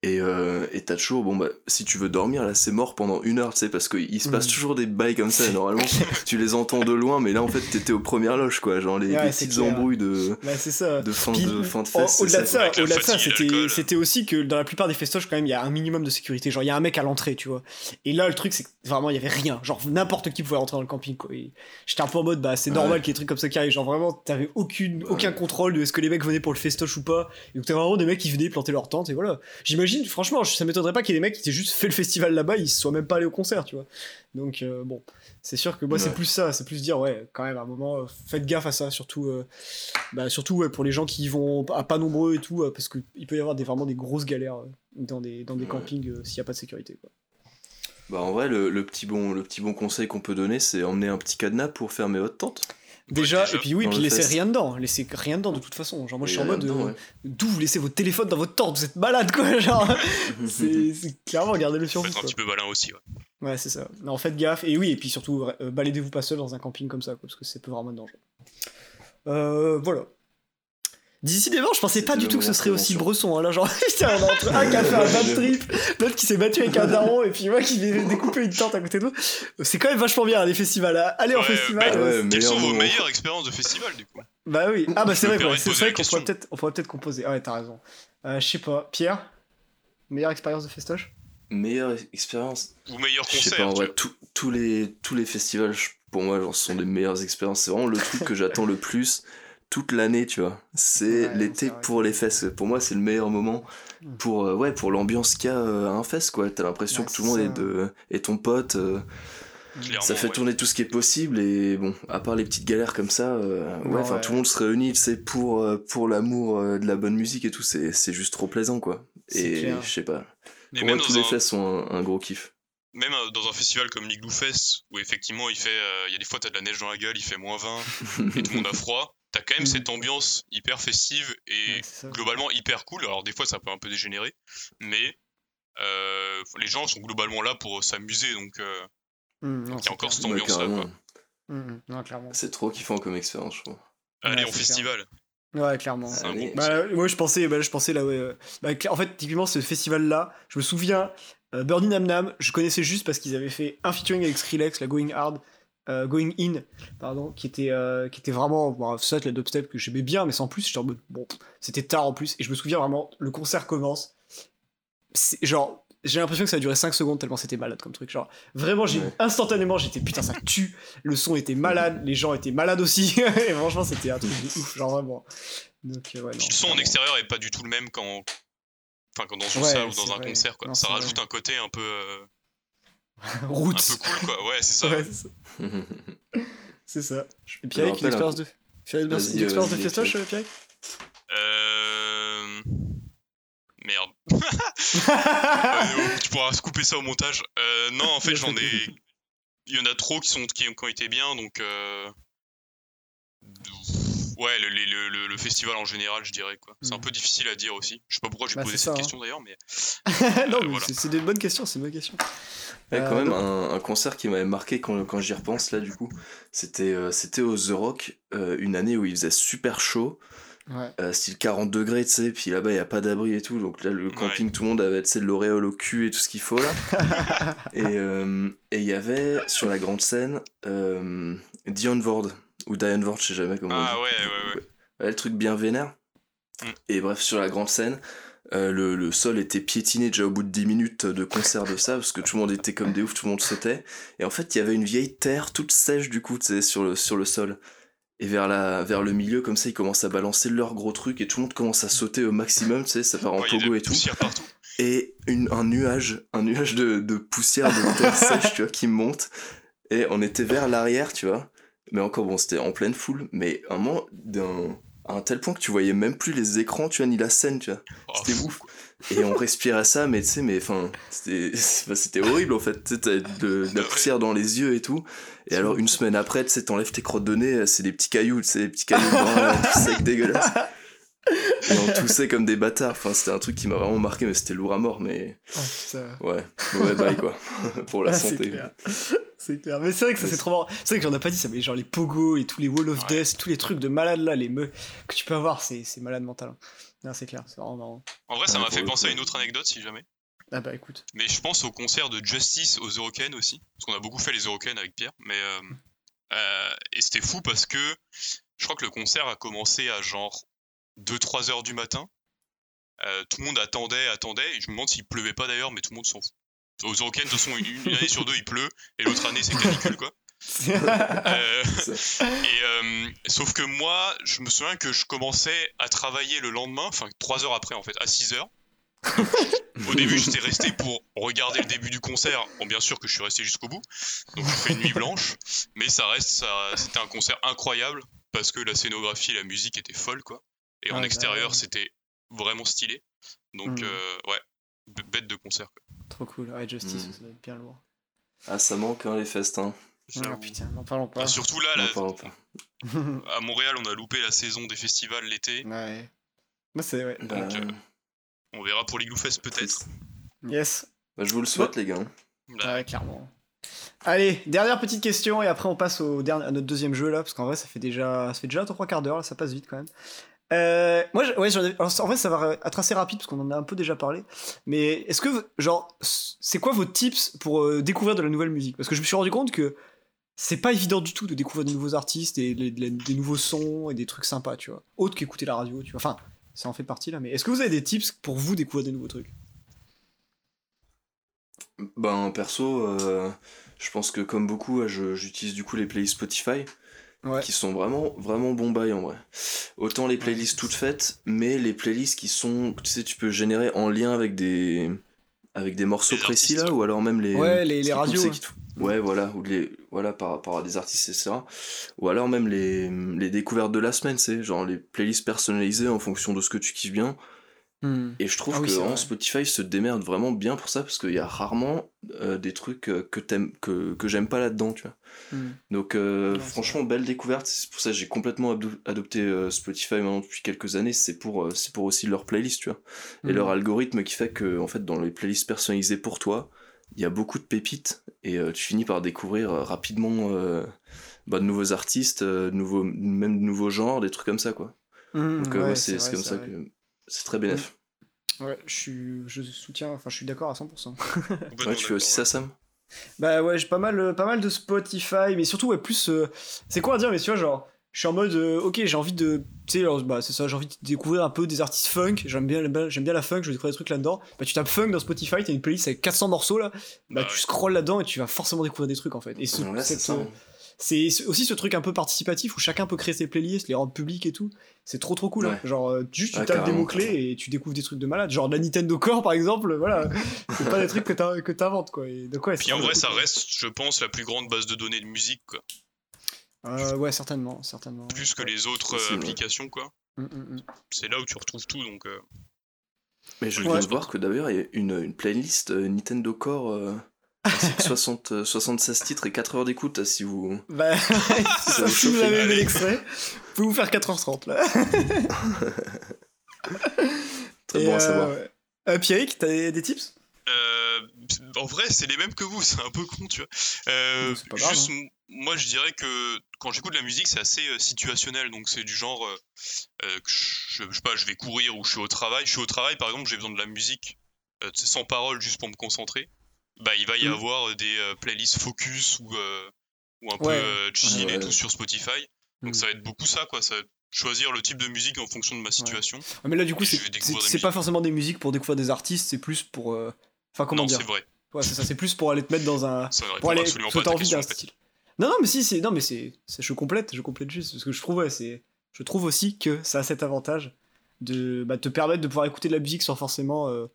Et euh, et t'as toujours, bon bah, si tu veux dormir, là c'est mort pendant une heure, tu sais, parce qu'il se passe Mm. toujours des bails comme ça, et normalement tu les entends de loin, mais là en fait t'étais aux premières loges, quoi, genre les, Ouais, les petites clair. embrouilles de, ça. de, fin, Puis, de fin de au- c'est Au-delà de ça, et c'était, aussi que dans la plupart des festoches, quand même, il y a un minimum de sécurité. Genre, il y a un mec à l'entrée, tu vois. Et là, le truc, c'est que vraiment, il y avait rien. Genre, n'importe qui pouvait rentrer dans le camping, quoi. Et J'étais un peu en mode, bah, c'est normal Ouais. qu'il y ait des trucs comme ça qui arrivent. Genre, vraiment, t'avais aucune, aucun Ouais. contrôle de est-ce que les mecs venaient pour le festoche ou pas. Et donc, t'avais vraiment des mecs qui venaient planter leur tente, et voilà. J'imagine, franchement, ça m'étonnerait pas qu'il y ait des mecs qui aient juste fait le festival là-bas, ils se soient même pas allés au concert, tu vois. Donc, euh, bon, c'est sûr que moi, c'est plus ça. C'est plus dire, ouais, quand même, à un moment, euh, faites gaffe à ça, surtout. euh, bah, surtout ouais, pour les gens qui y vont à pas nombreux et tout, euh, parce qu'il peut y avoir des, vraiment des grosses galères dans des, dans des Ouais. campings s'il n'y a pas de sécurité. Quoi. Bah en vrai, le, le petit, bon, le petit bon conseil qu'on peut donner, c'est emmener un petit cadenas pour fermer votre tente. Déjà, déjà, et puis oui, dans puis laissez rien dedans, laissez rien dedans de toute façon. Genre, moi je suis Et en mode, euh, ouais. d'où vous laissez votre téléphone dans votre tente, vous êtes malade quoi, genre. c'est c'est clairement, gardez-le sur vous. être un petit peu malin aussi. Ouais. Ouais, c'est ça. Non, faites gaffe, et oui, et puis surtout, euh, baladez-vous pas seul dans un camping comme ça, quoi, parce que ça peut vraiment être dangereux. Euh, voilà. Décidément, je pensais pas du tout que ce serait aussi bresson, hein, là, genre, on a entre un qui a fait un bad trip, l'autre qui s'est battu avec un daron, et puis moi qui vais découper une tente à côté de nous. C'est quand même vachement bien, les festivals, hein. allez en Ouais, festival. bah, euh, ouais, Quelles meilleur sont vos moment. meilleures expériences de festival du coup? Bah oui. Ah bah c'est vrai, c'est poser vrai qu'on pourrait peut-être on pourrait peut-être composer. Ah ouais, t'as raison. Euh, je sais pas. Pierre? Meilleure expérience de festoche? Meilleure expérience Ou meilleur Je sais concert pas, en vois. tous- les, tous les festivals, pour moi, genre, ce sont des meilleures expériences. C'est vraiment le truc que j'attends le plus toute l'année, tu vois. C'est Ouais, l'été pour les fesses. Pour moi, c'est le meilleur moment Mm. pour, euh, ouais, pour l'ambiance qu'il y a euh, à un fest, quoi. T'as l'impression Ouais, que tout le monde est, de, est ton pote. euh, Clairement, ça fait ouais. tourner tout ce qui est possible et bon, à part les petites galères comme ça, euh, ouais, enfin tout le monde se réunit, tu sais, pour, euh, pour l'amour euh, de la bonne musique et tout, c'est c'est juste trop plaisant, quoi. Et je sais pas. Et Pour même moi, tous les un- fests sont un, un gros kiff. même euh, dans un festival comme l'Igloo Fest, où effectivement il fait, euh, il y a des fois t'as de la neige dans la gueule, il fait moins 20 et tout le monde a froid, t'as quand même Mhm. cette ambiance hyper festive et Ouais, globalement hyper cool. Alors des fois ça peut un peu dégénérer, mais euh, les gens sont globalement là pour s'amuser, donc euh, non, il y c'est a encore clair. cette Ouais, ambiance là. clairement. C'est trop kiffant comme expérience, je trouve. Allez Ouais, en festival. Ouais, clairement. Bon Bah, moi je pensais, bah, je pensais là, ouais. euh, bah, en fait, typiquement, ce festival-là, je me souviens, euh, Burning Nam Nam, je connaissais juste parce qu'ils avaient fait un featuring avec Skrillex, la Going Hard, euh, Going In, pardon, qui était, euh, qui était vraiment, bon, ça, la dubstep que j'aimais bien, mais sans plus, j'étais en mode, bon, c'était tard en plus, et je me souviens vraiment, le concert commence, genre. J'ai l'impression que ça a duré 5 secondes tellement c'était malade comme truc. Genre, vraiment, j'ai Ouais. instantanément, j'étais putain, ça tue. Le son était malade, les gens étaient malades aussi. et franchement, c'était un truc de ouf, genre vraiment. Donc, euh, ouais, Puis non, le son en extérieur est pas du tout le même quand, enfin, quand dans une Ouais, salle ou dans un vrai. concert. Quoi. Non, ça rajoute vrai. un côté un peu, euh, un Roots. peu cool, quoi. Ouais, c'est ça. Ouais, c'est ça. C'est ça. Et rappelle une un expérience de. Une expérience de festoche, Pierrick. euh. Merde. Euh, tu pourras se couper ça au montage. Euh, non, en fait, j'en ai. Il y en a trop qui, sont, qui, qui ont été bien, donc. euh, Ouais, le, le, le, le festival en général, je dirais. quoi. C'est un Mm. peu difficile à dire aussi. Je sais pas pourquoi j'ai Bah, posé cette ça, hein. question d'ailleurs, mais. non, Euh, mais voilà. c'est- des bonnes questions, c'est une bonne question. Ouais, Euh, quand même, donc- un, un concert qui m'avait marqué quand, quand j'y repense, là, du coup, c'était euh, c'était au The Rock, euh, une année où il faisait super chaud, Ouais. euh, style 40 degrés, tu sais, puis là-bas, il n'y a pas d'abri et tout, donc là, le camping, tout le monde avait, tu sais, de l'auréole au cul et tout ce qu'il faut, là. et euh, et il y avait, sur la grande scène, euh, Dion Vord, ou Diane je sais jamais comment on Ah dit. ouais, ouais, ouais. Ouais, le truc bien vénère. Mm. Et bref, sur la grande scène, euh, le, le sol était piétiné déjà au bout de 10 minutes de concert de ça, parce que tout le monde était comme des oufs, tout le monde sautait. Et en fait, il y avait une vieille terre toute sèche, du coup, tu sais, sur le, sur le sol. Et vers, la, vers le milieu, comme ça, ils commencent à balancer leur gros truc, et tout le monde commence à sauter au maximum, tu sais, ça part en Ouais, pogo et tout. partout. Et une, un nuage, un nuage de, de poussière, de terre sèche, tu vois, qui monte. Et on était vers l'arrière, tu vois. Mais encore bon, c'était en pleine foule, mais un moment, d'un à un tel point que tu voyais même plus les écrans, tu vois, ni la scène, tu vois. Oh, C'était ouf. Et on respirait ça, mais tu sais, mais enfin, c'était horrible en fait. Tu de, de la poussière dans les yeux et tout. Et alors, une semaine après, tu sais, t'enlèves tes crottes de nez, c'est des petits cailloux, tu sais, des petits cailloux blancs, tout sec, dégueulasse. Et on toussait comme des bâtards. Enfin, c'était un truc qui m'a vraiment marqué, mais c'était lourd à mort, mais Oh, ouais, ouais, bye quoi. Pour la Ah, c'est santé. C'est clair. Mais c'est vrai que ça c'est trop marrant. C'est vrai que j'en ai pas dit ça, mais genre les pogos et tous les wall of Ouais. death, tous les trucs de malade là, les meufs que tu peux avoir, c'est c'est malade mental. hein. Non, c'est clair, c'est vraiment marrant. En vrai, ça Ouais, m'a fait penser à une autre anecdote si jamais. Ah bah écoute. Mais je pense au concert de Justice aux Eurocaines aussi. Parce qu'on a beaucoup fait les Eurocaines avec Pierre. Mais euh, euh, et c'était fou parce que je crois que le concert a commencé à genre 2-3 heures du matin. Euh, tout le monde attendait, attendait. Et je me demande s'il pleuvait pas d'ailleurs, mais tout le monde s'en fout. Aux Eurocaines, de toute façon, une, une année sur deux, il pleut. Et l'autre année, c'est canicule, quoi. Euh, et euh, sauf que moi, je me souviens que je commençais à travailler le lendemain, enfin 3 heures après en fait, à 6 heures. Au début, j'étais resté pour regarder le début du concert. Bon, bien sûr que je suis resté jusqu'au bout. Donc, j'ai fait une nuit blanche. Mais ça reste, ça, c'était un concert incroyable parce que la scénographie et la musique étaient folles, quoi. Et en Ouais, bah extérieur, ouais. c'était vraiment stylé. Donc, Mhm. euh, ouais, bête de concert, quoi. Trop cool. Ouais, Justice, Mm. ça doit être bien lourd. Ah, ça manque, hein, les festins. Ah J'avoue. putain, n'en parlons pas. Ah, surtout là, N'en là, parlons pas. à Montréal, on a loupé la saison des festivals l'été. ouais. Moi c'est ouais. Bah, Donc, euh, On verra pour l'Igloo Fest peut-être. Yes. Bah, je vous le souhaite, les gars. Là, Ouais, clairement. Allez, dernière petite question et après on passe au dernier, à notre deuxième jeu là, parce qu'en vrai ça fait déjà ça fait déjà trois quarts d'heure là, ça passe vite quand même. Euh, moi, ouais, alors, en vrai ça va être assez rapide parce qu'on en a un peu déjà parlé. Mais est-ce que genre c'est quoi vos tips pour euh, découvrir de la nouvelle musique? Parce que je me suis rendu compte que c'est pas évident du tout de découvrir de nouveaux artistes et des nouveaux sons et des trucs sympas, tu vois. Autre qu'écouter la radio, tu vois. Enfin, ça en fait partie là. Mais est-ce que vous avez des tips pour vous découvrir des nouveaux trucs? Ben, perso, euh, je pense que comme beaucoup, j'utilise du coup les playlists Spotify. Ouais. qui sont vraiment vraiment bons bails en vrai. Autant les playlists toutes faites, mais les playlists qui sont, tu sais, tu peux générer en lien avec des avec des morceaux précis artistes. là, ou alors même les Ouais, les- cool, radios, ouais, voilà, ou les voilà par rapport à des artistes etc. Ou alors même les les découvertes de la semaine, c'est genre les playlists personnalisées en fonction de ce que tu kiffes bien. Hmm. Et je trouve Ah oui, que vraiment. Spotify se démerde vraiment bien pour ça parce qu'il y a rarement euh, des trucs euh, que t'aimes que, que j'aime pas là-dedans, tu vois. Hmm. Donc euh, franchement belle découverte, c'est pour ça que j'ai complètement ado- adopté euh, Spotify maintenant depuis quelques années, c'est pour euh, c'est pour aussi leur playlist, tu vois. Et leur algorithme qui fait que en fait dans les playlists personnalisées pour toi, il y a beaucoup de pépites et euh, tu finis par découvrir euh, rapidement euh, bah, de nouveaux artistes, euh, de nouveaux même de nouveaux genres, des trucs comme ça quoi. Donc ouais, ouais, c'est vrai, comme ça vrai. que c'est très bénéf. Ouais, je suis, je soutiens, enfin, je suis d'accord à 100%. complètement Ouais, tu fais aussi ça Sam? Bah ouais, j'ai pas mal, euh, pas mal de Spotify, mais surtout, ouais, plus, euh, c'est quoi à dire, mais tu vois, genre, je suis en mode, euh, ok, j'ai envie de, tu sais, bah, c'est ça, j'ai envie de découvrir un peu des artistes funk, j'aime bien, j'aime bien la funk, je veux découvrir des trucs là-dedans. Bah, tu tapes funk dans Spotify, t'as une playlist avec 400 morceaux là, bah, Bah tu ouais. scrolles là-dedans et tu vas forcément découvrir des trucs en fait. Et ce- Ouais, c'est cette, ça. euh, c'est aussi ce truc un peu participatif où chacun peut créer ses playlists, les rendre publiques et tout. C'est trop trop cool. hein. Ouais. Genre, euh, juste tu Ouais, tapes des mots-clés et tu découvres des trucs de malade. Genre la Nintendo Core par exemple, voilà. c'est pas des trucs que t'in- que t'inventes quoi. Et donc, ouais, c'est Puis en vrai, cool, ça reste, je pense, la plus grande base de données de musique, quoi. Euh, ouais, certainement, certainement. Plus que les autres euh, applications, quoi. Mm, mm, mm. C'est là où tu retrouves tout, donc. euh, Mais je Ouais. viens de voir que d'ailleurs il y a une, une playlist euh, Nintendo Core euh, 60, euh, 76 titres et 4 heures d'écoute si vous. Bah, vous si vous avez l'extrait, vous pouvez vous faire 4h30 là. Très Et, bon à euh, savoir. ouais. Euh, Pierrick, t'as des, des tips? Euh, en vrai, c'est les mêmes que vous, c'est un peu con, tu vois. Euh, C'est pas grave, hein. juste, m- moi, je dirais que quand j'écoute de la musique, c'est assez euh, situationnel. Donc, c'est du genre, euh, euh, que je, je sais pas, je vais courir ou je suis au travail. Je suis au travail, par exemple, j'ai besoin de la musique euh, sans parole, juste pour me concentrer. Bah, il va y Mm. avoir euh, des euh, playlists focus ou, euh, ou un Ouais. peu euh, chill Ouais, et ouais. tout sur Spotify. Donc, Mm. ça va être beaucoup ça, quoi. Ça va être choisir le type de musique en fonction de ma situation. Ah, Mais là, du coup, c'est pas forcément des musiques pour découvrir des artistes, c'est plus pour. euh, Enfin, comment non, dire c'est vrai. Ouais, c'est ça, c'est plus pour aller te mettre dans un. Ça Pour aller. absolument pas envie question, d'un en fait. style. Non, non, mais si, c'est. Non, mais c'est. c'est- Je complète, je complète juste. Parce que je trouve, ouais, c'est. Je trouve aussi que ça a cet avantage de bah, te permettre de pouvoir écouter de la musique sans forcément. Euh...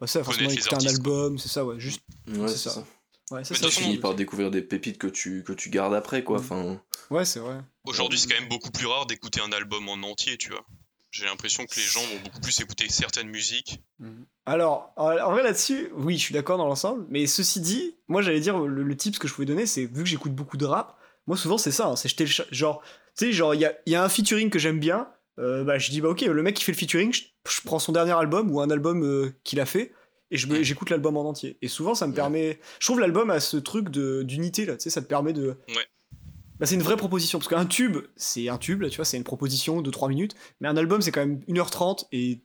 Bah, ça, forcément écouter un album, c'est ça, ouais. Juste. Ouais, c'est ça. ça. Ouais, ça, Tu finis par découvrir des pépites que tu, que tu gardes après, quoi. Mm. Enfin, Ouais, c'est vrai. Aujourd'hui, c'est quand même beaucoup plus rare d'écouter un album en entier, tu vois. J'ai l'impression que les gens vont beaucoup plus écouter certaines musiques. Alors, en vrai là-dessus, oui, je suis d'accord dans l'ensemble, mais ceci dit, moi j'allais dire le, le tip ce que je pouvais donner, c'est vu que j'écoute beaucoup de rap, moi souvent c'est ça, hein, c'est je télécha- genre, tu sais, genre il y a, il y a un featuring que j'aime bien, euh, bah je dis bah ok, le mec qui fait le featuring, je, je prends son dernier album ou un album euh, qu'il a fait et Ouais. j'écoute l'album en entier. Et souvent ça me Ouais. permet, je trouve l'album a ce truc de d'unité là, tu sais, ça te permet de Ouais. bah, c'est une vraie proposition, parce qu'un tube, c'est un tube, là, tu vois, c'est une proposition de 3 minutes, mais un album, c'est quand même 1h30, et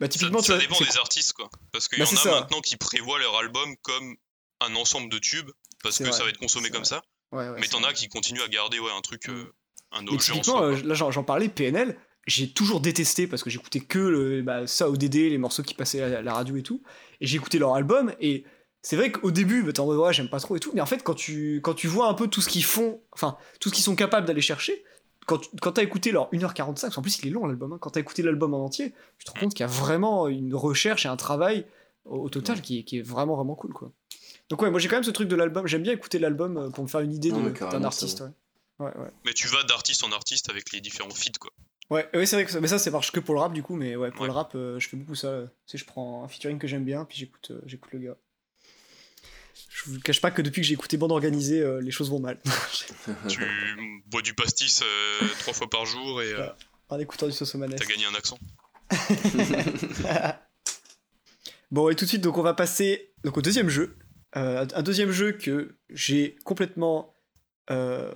bah, Ça, typiquement, tu ça vois, dépend des artistes, quoi. Parce qu'il Bah, y en a ça. maintenant qui prévoient leur album comme un ensemble de tubes, parce que vrai, ça va être consommé comme ça. Ouais, ouais, mais t'en vrai. as qui continuent à garder ouais, un truc, euh, un Mais objet en soi. là j'en parlais, PNL, j'ai toujours détesté parce que j'écoutais que le, bah, ça, ODD, les morceaux qui passaient à la radio et tout, et j'ai écouté leur album, et c'est vrai qu'au début, bah, t'es en mode ouais, j'aime pas trop et tout, mais en fait, quand tu, quand tu vois un peu tout ce qu'ils font, enfin, tout ce qu'ils sont capables d'aller chercher, quand, tu- quand t'as écouté leur 1h45, parce qu'en plus il est long l'album, hein, quand t'as écouté l'album en entier, tu te rends compte qu'il y a vraiment une recherche et un travail au, au total qui, est- qui est vraiment vraiment cool quoi. Donc ouais, moi j'ai quand même ce truc de l'album, j'aime bien écouter l'album euh, pour me faire une idée d'un artiste. Ouais. Ouais, ouais. Mais tu vas d'artiste en artiste avec les différents feats, quoi. Ouais, ouais c'est vrai que ça, mais ça, ça marche que pour le rap du coup, mais ouais, pour Ouais. le rap, euh, je fais beaucoup ça. euh, Tu sais, je prends un featuring que j'aime bien, puis j'écoute, euh, j'écoute le gars. Je vous cache pas que depuis que j'ai écouté Bande Organisée, euh, les choses vont mal. tu bois du pastis euh, trois fois par jour et euh, en écoutant du Sosomanes. t'as gagné un accent. bon, et tout de suite, donc on va passer donc, au deuxième jeu. Euh, un deuxième jeu que j'ai complètement euh,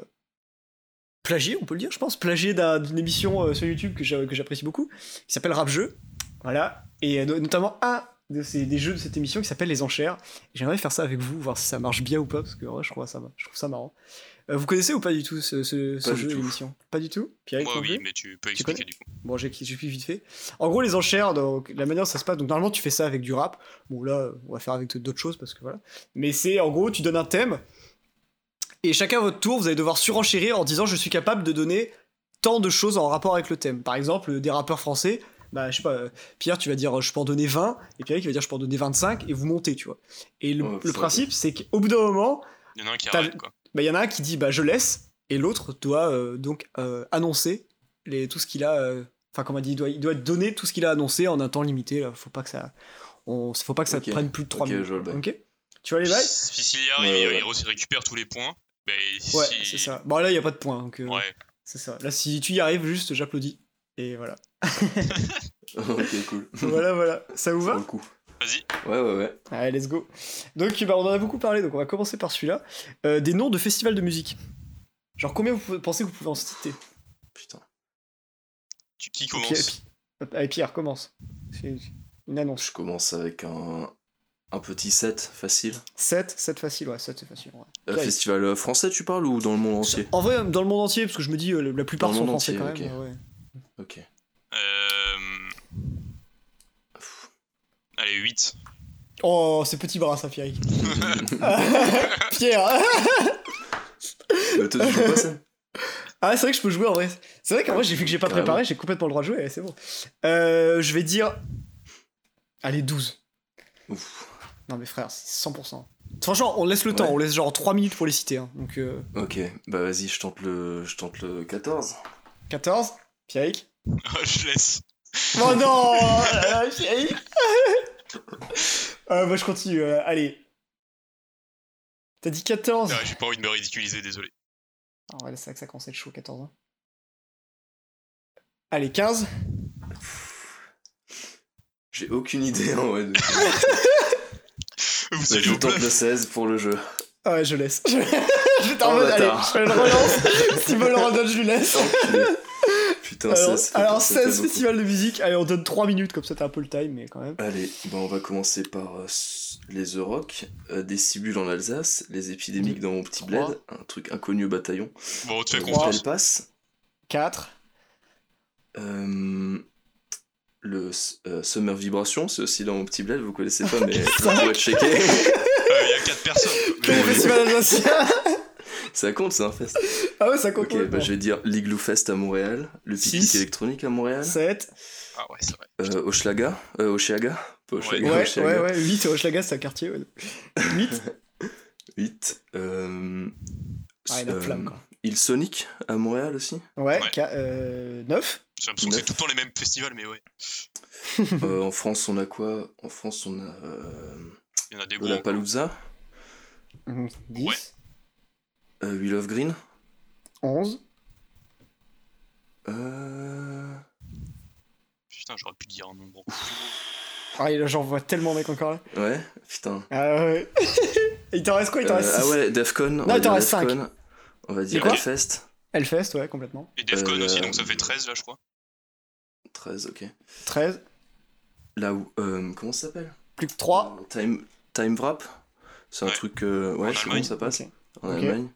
plagié, on peut le dire, je pense, plagié d'un- d'une émission euh, sur YouTube que j'a- que j'apprécie beaucoup, qui s'appelle Rap Jeu. Voilà. Et euh, no- notamment un de ces, des jeux de cette émission qui s'appelle Les Enchères. J'aimerais faire ça avec vous, voir si ça marche bien ou pas, parce que je, trouve ça, je trouve ça marrant. Euh, vous connaissez ou pas du tout ce, ce, ce jeu, l'émission Pas du tout? Pierre, Moi, oui, mais tu peux Tu expliquer du coup. Bon, plus vite fait. En gros, les enchères, donc, la manière dont ça se passe, donc normalement tu fais ça avec du rap. Bon, là, on va faire avec d'autres choses parce que voilà. Mais c'est en gros, tu donnes un thème et chacun à votre tour, vous allez devoir surenchérir en disant je suis capable de donner tant de choses en rapport avec le thème. Par exemple, des rappeurs français. Bah, je sais pas, euh, Pierre, tu vas dire je peux en donner 20, et Pierre qui va dire je peux en donner 25, et vous montez, tu vois. Et le, principe, c'est qu'au bout d'un moment, Il y en a un qui arrête, quoi. bah, il y en a un qui dit bah je laisse et l'autre doit euh, donc euh, annoncer les, tout ce qu'il a euh, enfin comment on dit il doit, il doit donner tout ce qu'il a annoncé en un temps limité là faut pas que ça on, faut pas que ça te Ok. prenne plus de 3 Ok, minutes ok? Tu vois les bails? Si s'il y arrive, Ouais, il- ouais, il re- récupère tous les points. Mais ouais si- c'est ça bon là il y a pas de point donc euh, Ouais. c'est ça là si tu y arrives juste j'applaudis et voilà ok, cool. voilà voilà ça vous va. Vas-y. Ouais, ouais, ouais. allez let's go donc bah, on en a beaucoup parlé donc on va commencer par celui-là Euh, des noms de festivals de musique genre combien vous pensez que vous pouvez en citer? Putain. Tu, qui commence? Pi- Allez, Pierre, commence. C'est une annonce. Je commence avec un, un petit set facile. 7, 7 facile, ouais, 7 c'est facile. ouais. Euh, Ouais. festival euh, français, tu parles, ou dans le monde entier? En vrai, dans le monde entier, parce que je me dis, euh, la plupart Dans le sont monde français entier, quand même. ok. ouais. Ok. Euh, Allez, 8. Oh, c'est petit bras, ça, Pierre. Pierre Bah, toi, tu joues pas ça? Ah, c'est vrai que je peux jouer en vrai. C'est vrai qu'en vrai, j'ai vu que j'ai pas Carrément. préparé, j'ai complètement le droit de jouer, c'est bon. Euh, je vais dire. Allez, 12. Ouf. Non, mais frère, c'est 100%. Franchement, on laisse le temps, on laisse genre 3 minutes pour les citer. hein. Donc, euh, Ok, bah vas-y, je tente le, je tente le 14. 14, Pierre. je laisse. Oh non euh, Pierrick euh, Moi, je continue. euh, allez. T'as dit 14 Ah, J'ai pas envie de me ridiculiser, désolé. Ah ouais, c'est vrai que ça commence à être chaud, 14 ans. Allez, 15 J'ai aucune idée en vrai. de- Vous Bah, je tente le 16 pour le jeu. Ah ouais, je laisse. Je, je vais t'en Oh, mode, allez, je le relance. S'il me le redonne, je lui laisse. Putain, Alors, 16. ça fait- alors ça fait 16 beaucoup. festivals de musique. Allez, on donne 3 minutes, comme ça t'as un peu le time, mais quand même. Allez, on va commencer par euh, les The Rock, euh, des cibules en Alsace, les épidémiques dans mon petit bled, un truc inconnu au bataillon. Bon, on te fait confiance. Passe, 4. euh, le euh, Summer Vibration, c'est aussi dans mon petit bled, vous connaissez pas, mais être checké. Euh, Il y a 4 personnes. Alsaciens ça compte, c'est un fest. Ah ouais, ça compte. Ok, bah je vais dire l'Igloo Fest à Montréal, le pique électronique à Montréal, 7. Ah ouais, c'est vrai. euh, Oshlaga, euh, Oshiaga, pas Oshlaga, Ouais, Oshiaga. ouais, ouais, 8. Hochelaga, c'est un quartier. Ouais. 8. 8. Euh, Ah, il a euh, plein, quoi. Il Sonic à Montréal aussi. Ouais, Ouais. ca- euh, 9 J'ai l'impression que c'est tout le temps les mêmes festivals, mais ouais. Euh, en France, on a quoi? En France, on a euh, Il y en a des gros. Lollapalooza, 10 Ouais. euh, Wheel of Green. 11 Euh... Putain, j'aurais pu dire un nombre. Ah, là, j'en vois tellement, mec, encore là. Ouais, putain. Ah ouais. il t'en reste quoi? Il t'en Euh, reste ah 6 ouais, Defcon. on Non, va il t'en dire reste cinq. Defcon. On va dire Hellfest. Hellfest, ouais, complètement. Et Defcon Euh, aussi, donc ça fait 13 là, je crois. 13, ok. 13, Là où. euh, comment ça s'appelle? Plus que 3. Euh, Time, Time Wrap. C'est un Ouais. truc. euh, ouais, En je sais Allemagne. comment ça passe. Ok. En. Allemagne.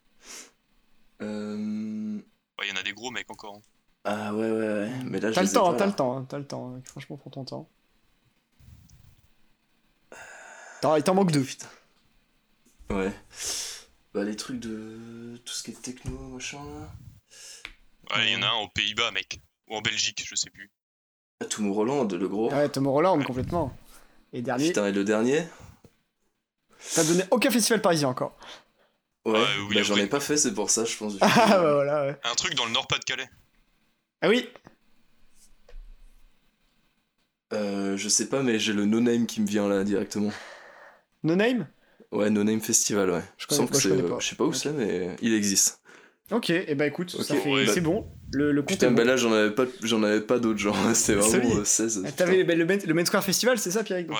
Euh, Ouais, il y en a des gros, mec, encore. hein. Ah ouais, ouais, ouais. Mais là, je T'as le temps, hein, t'as le temps, hein, t'as le temps. hein. Franchement, prends ton temps. T'en- Il t'en manque deux. Putain. Ouais. Bah, les trucs de. Tout ce qui est techno, machin là. Ouais, il y en a un aux Pays-Bas, mec. Ou en Belgique, je sais plus. Ah, Tomorrowland, le gros. Ouais, Tom Holland, complètement. Et dernier, Putain, et le dernier t'as donné aucun festival parisien encore. Ouais, Ouais, oui, bah, j'en ai pas fait, c'est pour ça, je pense. Ah bah voilà, ouais. Un truc dans le Nord-Pas-de-Calais. Ah oui Euh, je sais pas, mais j'ai le No Name qui me vient là directement. No Name? Ouais, No Name Festival, ouais. Je Je, connais sens pas, que je connais euh, pas. Je sais pas où c'est, mais il existe. Ok, et bah écoute, ça Ok, fait- ouais. c'est bon. Le, le Putain, bah bon. là, j'en avais pas, j'en avais pas d'autres, genre. C'était Solide. vraiment euh, 16. Ah, putain. T'avais bah, le, Main- le Main Square Festival, c'est ça, Pierre Ouais, ouais,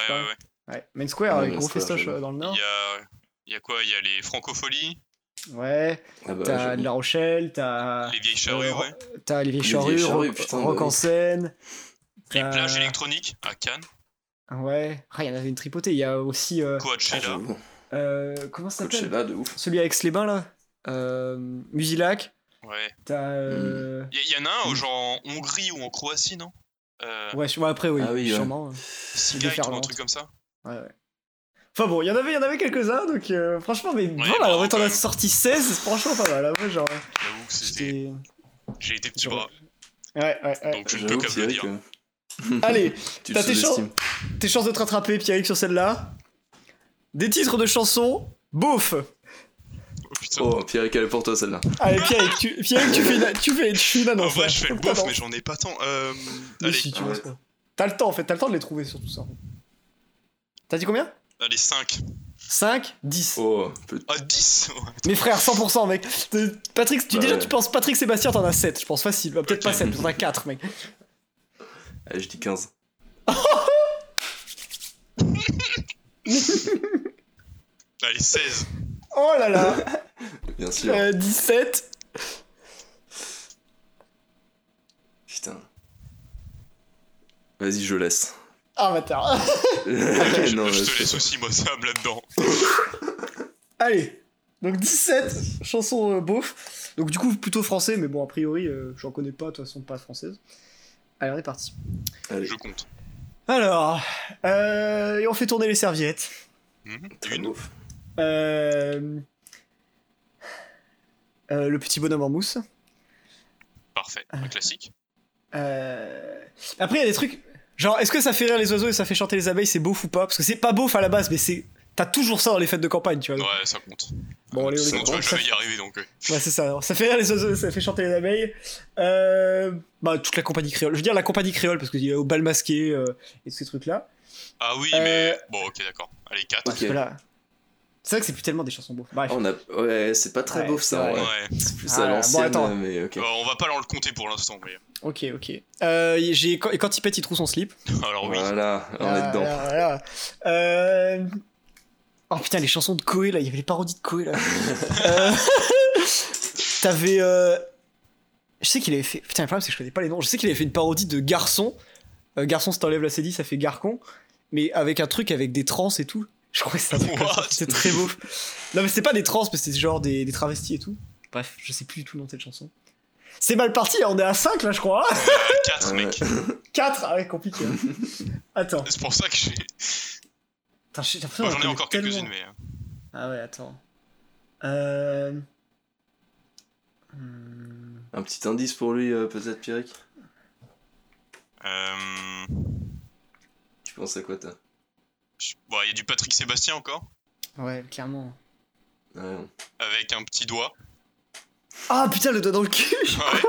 ouais. Ouais, Main Square, Ouais, avec Main gros festoche euh, dans le Il Nord. y a... il y a quoi? Il y a les Francopholies, Ouais, Ah bah, t'as La Rochelle, t'as les vieilles charrues, euh, ouais. t'as les vieilles Les charrues, rock, putain, rock bah en scène. Les plages électroniques à Cannes, Ouais, ah, il y en avait une tripotée. Il y a aussi. euh, Ah, Coachella. j'avoue. euh, comment ça s'appelle? Coachella, de ouf. Celui avec les bains là? euh, Musilac. Ouais. T'as. euh, Il y, il y en a un, genre en Hongrie ou en Croatie, non? Euh, Ouais, ouais, après, oui, Ah oui, ouais. sûrement. Seagate ou un truc comme ça. Ouais, ouais. Enfin bon, il y en avait, il y en avait quelques-uns, donc euh, franchement, mais voilà, bravo, en fait, on a sorti 16, c'est franchement pas mal. hein, moi, genre, J'avoue que c'était. J'ai été petit bras, Ouais, ouais, ouais. donc je ne peux euh, Allez, t'as tes chances sous-estimes. tes chances de te rattraper, Pierrick, sur celle-là. Des titres de chansons, beauf. Oh putain. Oh, Pierrick, elle est pour toi celle-là. Allez, Pierrick, tu, Pierrick, tu fais une, tu fais, tu fais une en annonce. vrai, là. je fais le t'annonces. mais j'en ai pas tant. Euh, Mais allez, si, tu vois ouais. ça. T'as le temps, en fait, t'as le temps de les trouver, surtout ça. T'as dit combien? Allez 5. 5, 10. Oh, peut- Ah, 10 Mes frères, 100%, mec. Patrick, tu, Bah déjà, ouais. tu penses Patrick Sébastien, t'en as 7, je pense facile. Bah, Peut-être pas 7, t'en as 4, mec. Allez, je dis 15. Allez, 16. Oh là là Bien sûr. euh, 17. Putain. Vas-y, je laisse. Ah, bâtard. Je, non, je te laisse aussi, moi, ça me là-dedans. Allez. Donc 17 chansons euh, beauf. Donc du coup, plutôt français, mais bon, a priori, euh, j'en connais pas, de toute façon, pas française. Allez, on est parti. Allez, Je compte. Alors, euh, et on fait tourner les serviettes. Mhm. très Une. ouf. Euh, euh, le petit bonhomme en mousse. Parfait. Un classique. Euh, Après, il y a des trucs. Genre, est-ce que ça fait rire les oiseaux et ça fait chanter les abeilles, c'est beauf ou pas? Parce que c'est pas beauf à la base, mais c'est. T'as toujours ça dans les fêtes de campagne, tu vois. Ouais, ça compte. Bon, allez, on Sinon, tu vas jamais y arriver, donc. ouais, c'est ça. Alors, ça fait rire les oiseaux, ça fait chanter les abeilles. Euh... Bah, toute la compagnie créole. Je veux dire la compagnie créole, parce qu'il y a au bal masqué euh, et ces trucs-là. Ah oui, Euh, mais. Bon, ok, d'accord. Allez, 4. Ok. Voilà. C'est vrai que c'est plus tellement des chansons beauf. Bref. Ah, on a... Ouais, c'est pas très Ouais, beau c'est ça. vrai. Ouais. C'est plus Ah, à bon, l'ancienne, attends. mais ok. Euh, on va pas leur le compter pour l'instant, mais. Ok, ok. Euh, j'ai... Quand... Et quand il pète, il trouve son slip. Alors oui. Voilà, on est Ah, dedans. voilà. Euh... Oh putain, les chansons de Koé là, il y avait les parodies de Koé là. Euh, T'avais. euh, Je sais qu'il avait fait. Putain, le problème c'est que je connais pas les noms. Je sais qu'il avait fait une parodie de Garçon. Euh, Garçon, si t'enlèves la CD, ça fait Garcon. Mais avec un truc avec des trans et tout. Je crois que c'est C'était très beau. Non, mais c'est pas des trans, mais c'était genre des, des travestis et tout. Bref, je sais plus du tout le nom de cette chanson. C'est mal parti, on est à 5 là, je crois. 4, Ouais. mec. 4 Ah ouais, compliqué. hein. Attends. C'est pour ça que j'ai. J'en ai encore tellement. quelques-unes, mais. euh, Ah ouais, attends. Euh... hmm, Un petit indice pour lui, euh, peut-être, Pierrick Euh. Tu penses à quoi, toi? Bon, il y a du Patrick Sébastien encore. Ouais, clairement. Ouais. avec un petit doigt. Ah putain, le doigt dans le cul Ouais.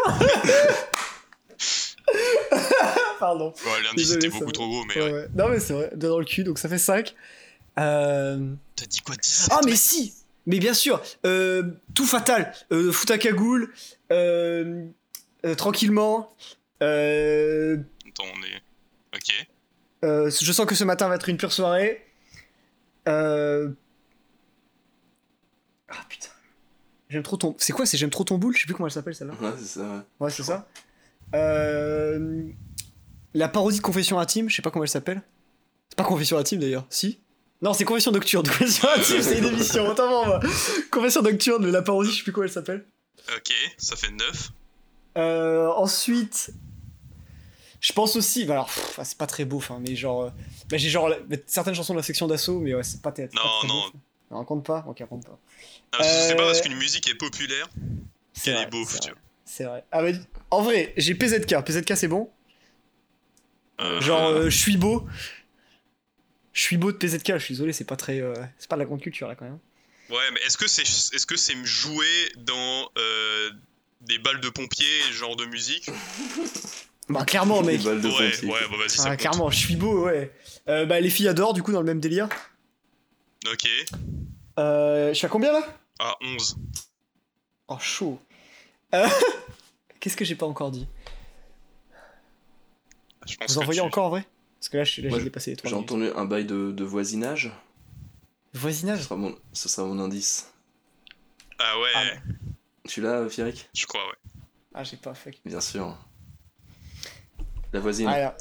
Pardon. Bon, l'indice était beaucoup va. trop gros, mais Ouais, ouais. ouais. Non, mais c'est vrai, doigt dans le cul, donc ça fait 5. Euh... T'as dit quoi 17 Ah, mais si Mais bien sûr euh, Tout fatal euh, Fout à cagoule euh, euh, Tranquillement euh, Attends, on est. Ok. Euh, Je sens que ce matin va être une pure soirée. Euh... Ah putain. J'aime trop ton. C'est quoi C'est J'aime trop ton boule? Je sais plus comment elle s'appelle celle-là. Ouais, c'est ça. ouais. Ouais, c'est ça. Euh... La parodie de Confession intime, je sais pas comment elle s'appelle. C'est pas Confession intime d'ailleurs, si? Non, c'est Confession nocturne. Confession intime, c'est une émission, autant pour moi. Confession nocturne, mais la parodie, je sais plus comment elle s'appelle. Ok, ça fait 9. Euh, ensuite, je pense aussi, bah alors, pff, c'est pas très beau, mais genre, euh, bah, j'ai genre certaines chansons de la section d'assaut, mais ouais, c'est pas théâtre. Non, pas très non. beau. Non, on compte pas, ok, on compte pas. C'est pas Euh, parce qu'une musique est populaire C'est qu'elle est c'est tu vois. C'est vrai. Ah, mais, en vrai, j'ai PZK. PZK, c'est bon? Euh, Genre, euh, je suis beau. Je suis beau de PZK. Je suis désolé, c'est pas très, euh, c'est pas de la grande culture là quand même. Ouais, mais est-ce que c'est est-ce que c'est joué dans euh, des balles de pompiers, genre de musique? Bah clairement, mec. Ouais, ouais, bah vas-y, ça Ah, compte. clairement, je suis beau, ouais. Euh, bah les filles adorent du coup dans le même délire. Ok. Euh, je suis à combien là? Ah, 11. Oh, chaud. Euh, Qu'est-ce que j'ai pas encore dit? Je pense Vous en voyez tu- encore en vrai? Parce que là, je suis- là, Moi, j'ai dépassé les 3 J'ai entendu un bail de, de voisinage. Ce Voisinage sera, mon, ce sera mon indice. Ah ouais, Ah, ouais. Tu l'as, Pierrick je crois, ouais. Ah, j'ai pas, fuck. Bien sûr. La voisine. Ah, là.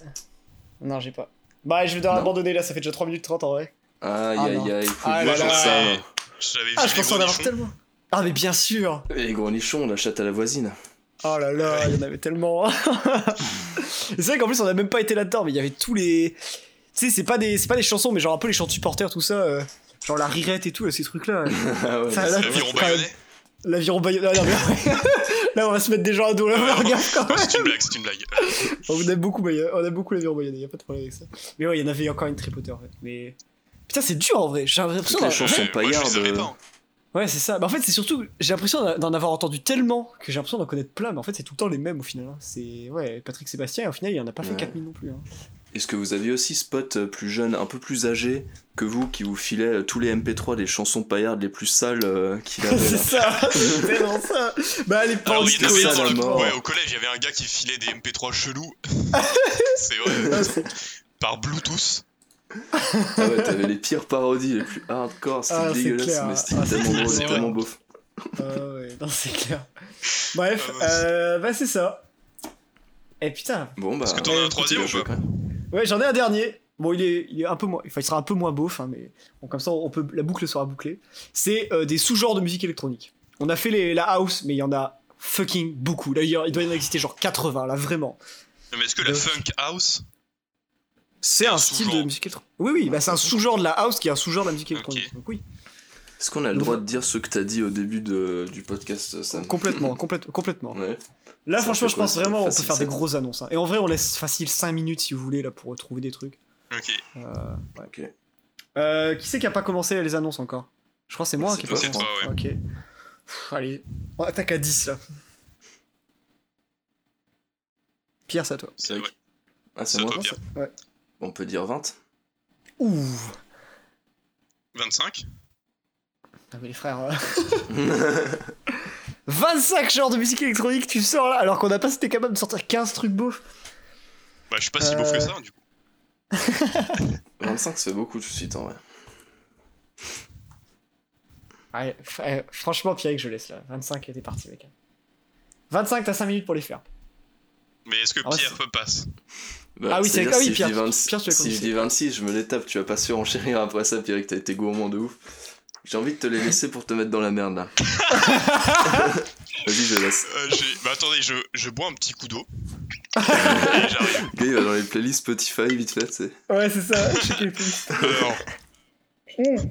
Non, j'ai pas. Bah, je vais devoir Non. abandonner là, ça fait déjà 3 minutes 30 en vrai. Aïe Ah, aïe aïe, faut Ah que là je là. fasse ça. J'avais Ah, je pense en avoir tellement. Ah, mais bien sûr Et les gros nichons, la chatte à la voisine. Oh là là, il y en avait tellement. C'est vrai qu'en plus, on a même pas été là-dedans, mais il y avait tous les. Tu sais, c'est pas, des... c'est pas des chansons, mais genre un peu les chants de supporters, tout ça. euh, Genre la rirette et tout, là, ces trucs-là. Ah ouais, L'aviron bayonnais L'aviron bayonnais. Mais- là, on va se mettre des gens à dos, là, Ouais, regarde quand même. C'est une blague, c'est une blague. On aime beaucoup, on aime beaucoup l'aviron bayonnais, y a pas de problème avec ça. Mais ouais, il y en avait encore une tripoteur, ouais. Mais. Putain, c'est dur en vrai, j'ai l'impression. Les d'en- chansons paillardes. hein. Ouais, c'est ça. Bah, en fait, c'est surtout. J'ai l'impression d'en avoir entendu tellement que j'ai l'impression d'en connaître plein, mais en fait, c'est tout le temps les mêmes au final. hein. C'est. Ouais, Patrick Sébastien, et au final, il en a pas fait Ouais. 4000 non plus. Est-ce que vous aviez aussi ce pote euh, plus jeune, un peu plus âgé que vous, qui vous filait euh, tous les MP3 des chansons paillardes les plus sales euh, qu'il avait c'est ça, c'est vraiment ça. Bah, les Alors, il y avait ça, le- ouais, au collège, il y avait un gars qui filait des MP3 chelous. c'est vrai. Ah, Par Bluetooth. Ah ouais, t'avais les pires parodies, les plus hardcore, c'était Ah, dégueulasse, clair. mais c'était Ah, tellement drôle, tellement beauf. Ah ouais, non, c'est clair. Bref, Ah, ouais, euh, bah, c'est ça. Et putain, Bon bah. Est-ce que t'en as un troisième ou pas. Ouais, j'en ai un dernier. Bon, il est, il est un peu moins. Enfin, il sera un peu moins beauf, hein, mais bon, comme ça, on peut, la boucle sera bouclée. C'est euh, des sous-genres de musique électronique. On a fait les, la house, mais il y en a fucking beaucoup. Là, il doit y en exister genre 80, là, vraiment. Non, mais est-ce que la funk house? C'est un style de musique électronique. Oui, oui, bah, c'est un sous-genre de la house qui est un sous-genre de la musique électronique. Donc, oui, Est-ce qu'on a le droit de dire ce que t'as dit au début de, du podcast, Sam? Complètement, complète- complètement. Ouais. Là, franchement, je pense vraiment, on peut faire des grosses annonces. hein. Et en vrai, on laisse facile 5 minutes si vous voulez, là, pour trouver des trucs. Ok. Euh, ouais. Ok. Euh, qui c'est qui a pas commencé les annonces encore? Je crois que c'est moi qui ai pas commencé. toi, Ok. Pff, allez, on attaque à 10 là. Pierre, c'est à toi. C'est ouais. Ah, c'est C'est moi toi, Pierre. Ouais. On peut dire 20 Ouh 25 Ah, mais les frères. euh, 25 genres de musique électronique, tu sors là, alors qu'on a pas été capable de sortir 15 trucs beaufs. Bah, je suis pas si beau Euh. que ça, du coup. 25, ça fait beaucoup tout de suite en vrai. Ouais, euh, franchement, Pierre, je laisse là. 25 était parti, mec. 25, t'as 5 minutes pour les faire. Mais est-ce que Ah ouais, Pierre peut passe Bah, Ah oui, c'est- ah oui, si Pierre, je dis 26, Pierre, tu l'as si je commencé. dis 26, je me les tape, tu vas pas surenchérir après ça, Pierre, que t'as été gourmand de ouf. J'ai envie de te les laisser pour te mettre dans la merde là. Vas-y, je laisse. Euh, j'ai- Bah, attendez, je, je bois un petit coup d'eau. Le gars, il va dans les playlists Spotify vite fait, tu sais. Ouais, c'est ça, je sais qu'il est plus. Alors,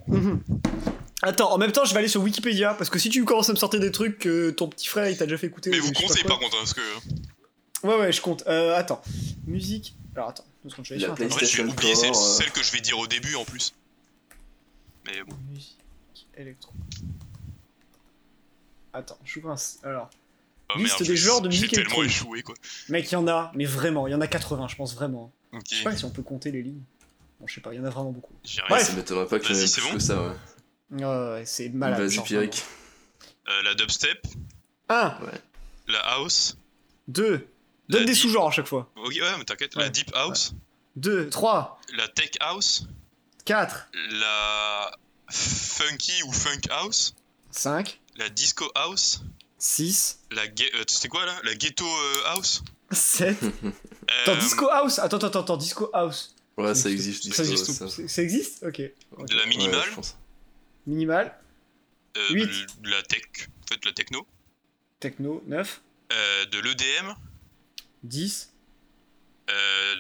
Mhm. Attends, en même temps, je vais aller sur Wikipédia parce que si tu commences à me sortir des trucs que ton petit frère il t'a déjà fait écouter. mais ou vous quoi. par contre, hein, parce que. Ouais, ouais, je compte. Euh, attends, musique. Alors attends, secondes, je vais La sur fait, j'ai PlayStation oublié celle, euh. celle que je vais dire au début en plus. Mais bon. Musique électro. Attends, j'ouvre un. Alors, Oh, Liste merde, des j'ai- genres de J'ai musique tellement électronique. échoué quoi. mec, il y en a, mais vraiment, il y en a 80, je pense vraiment. Ok, Je sais pas si on peut compter les lignes. Bon, je sais pas, il y en a vraiment beaucoup. Ouais. Ça m'étonnerait pas qu'il y en ait Vas-y, c'est plus bon que ça, ouais. Ouais, ouais, c'est malade. Vas-y, Pierrick. Euh, la dubstep, Un, la house. deux. Donne La des deep- sous-genres à chaque fois. Ok, ouais, mais t'inquiète. La Ouais. deep house, Deux, trois, la tech house, quatre, la funky ou funk house, cinq, la disco house, six, la gue- euh, c'était quoi là? La ghetto euh, house. sept. Euh, Attends, Disco House? Attends, attends, attends, Disco House. Ouais, ça existe. Ça Disco, existe, ça. ça- ça existe? Ok. De la Ouais, minimale, je pense. Minimal, euh, Huit. de, de la tech, en fait la techno, techno, 9, euh, de l'EDM, 10, euh,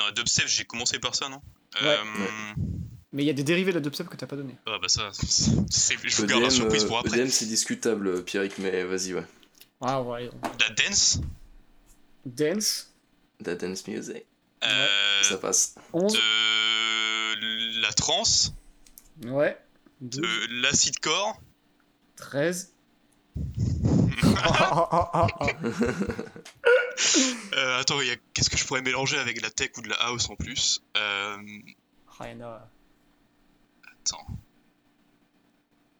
non, dubstep, j'ai commencé par ça, non? Ouais. Euh, mais il y a des dérivés de la dubstep que t'as pas donné. Ah bah ça, je vous garde la surprise euh, pour après. EDM, c'est discutable, Pierrick, mais vas-y, ouais. Ah ouais. La dance, Dance, La dance music. euh, Ça passe. 11, de la trance, ouais, 12, de l'acid core, 13. Ah, ah, ah, ah, ah. Euh, attends, a- qu'est-ce que je pourrais mélanger avec de la tech ou de la house en plus? Euh, Rien à- Attends.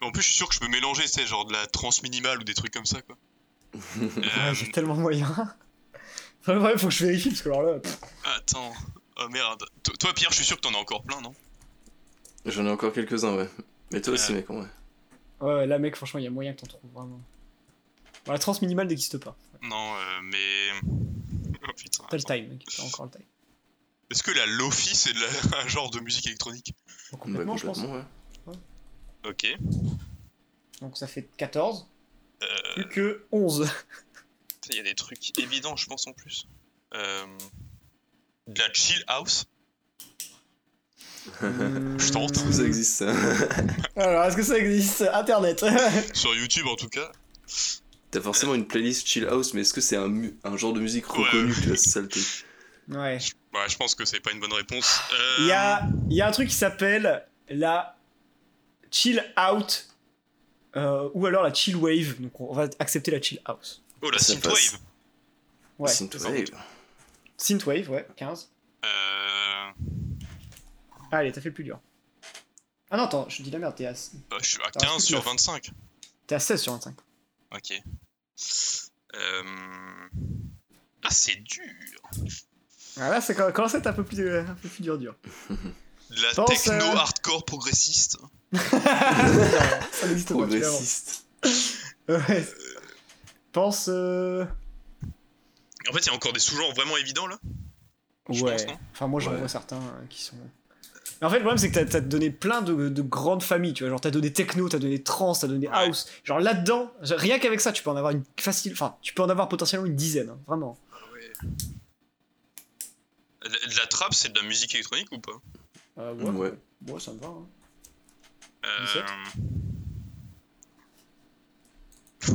En plus, je suis sûr que je peux mélanger, tu sais, genre de la trans minimale ou des trucs comme ça, quoi. Euh, J'ai tellement de moyens. Enfin, ouais, faut que je vérifie parce que alors là. pff, attends. Oh merde. To- Toi, Pierre, je suis sûr que t'en as encore plein, non? J'en ai encore quelques-uns, ouais. Mais toi aussi, Euh. mec, en vrai. Ouais, ouais, là, mec, franchement, il y a moyen que t'en trouves vraiment. Bon, la trans minimale n'existe pas. Non, euh, mais. Oh putain. T'as le time, mec. T'as encore le time. Est-ce que la Lofi, c'est la- un genre de musique électronique Bah, complètement, je pense. ouais. Ok. Donc ça fait 14. Euh, Plus que 11. Il y a des trucs évidents, je pense, en plus. Euh, De la chill house Je tente. Est-ce que ça existe, ça Alors, est-ce que ça existe? Internet. Sur YouTube, en tout cas. T'as forcément une playlist chill house, mais est-ce que c'est un, genre de musique Ouais. reconnu Tu vois, c'est ça le truc? ouais. Ouais, je pense que c'est pas une bonne réponse. Euh, Il y a, il y a un truc qui s'appelle la chill out. euh, ou alors la chill wave. Donc on va accepter la chill house. Oh, la Ça synthwave passe. Ouais. Synthwave. Synthwave, ouais, 15. Euh... Allez, t'as fait le plus dur. Ah non, attends, je dis la merde, t'es à, bah, je suis à T'as 15 un sur truc 25. t'es à 16 sur 25. Ok. Euh... Ah, c'est dur. Ah là, ça commence à être un peu plus, un peu plus dur, dur. De la Pense, techno euh, hardcore progressiste. ça n'existe pas. Progressiste. Ouais. Pense. euh, En fait, il y a encore des sous-genres vraiment évidents là? Je Ouais. pense, enfin, moi, j'en Ouais. vois certains euh, qui sont. Mais en fait, le problème, c'est que t'as t'as donné plein de, de grandes familles, tu vois. Genre, t'as donné techno, t'as donné trance, t'as donné Ouais. house. Genre, là-dedans, rien qu'avec ça, tu peux en avoir une facile. Enfin, tu peux en avoir potentiellement une dizaine, hein, vraiment. De de la trap, c'est de la musique électronique ou pas? Euh, Ouais. ouais, ça me va. hein. Euh... 17.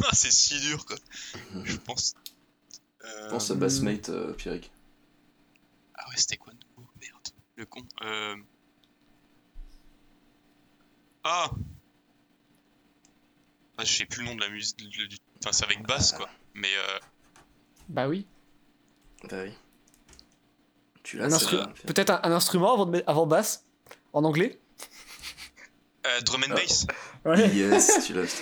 ah, c'est si dur quoi. Je pense. Euh... Pense à Bassmate, euh, Pierrick. Ah ouais, c'était quoi de nouveau? Merde, le con. Euh... Ah ah, Je sais plus le nom de la musique. du- Enfin, c'est avec basse quoi. Mais euh... Bah oui. Bah oui. Tu l'as, instru-. Peut-être un, un instrument avant, de mettre- avant basse En anglais euh, drum and bass. Ouais. Yes, tu l'as.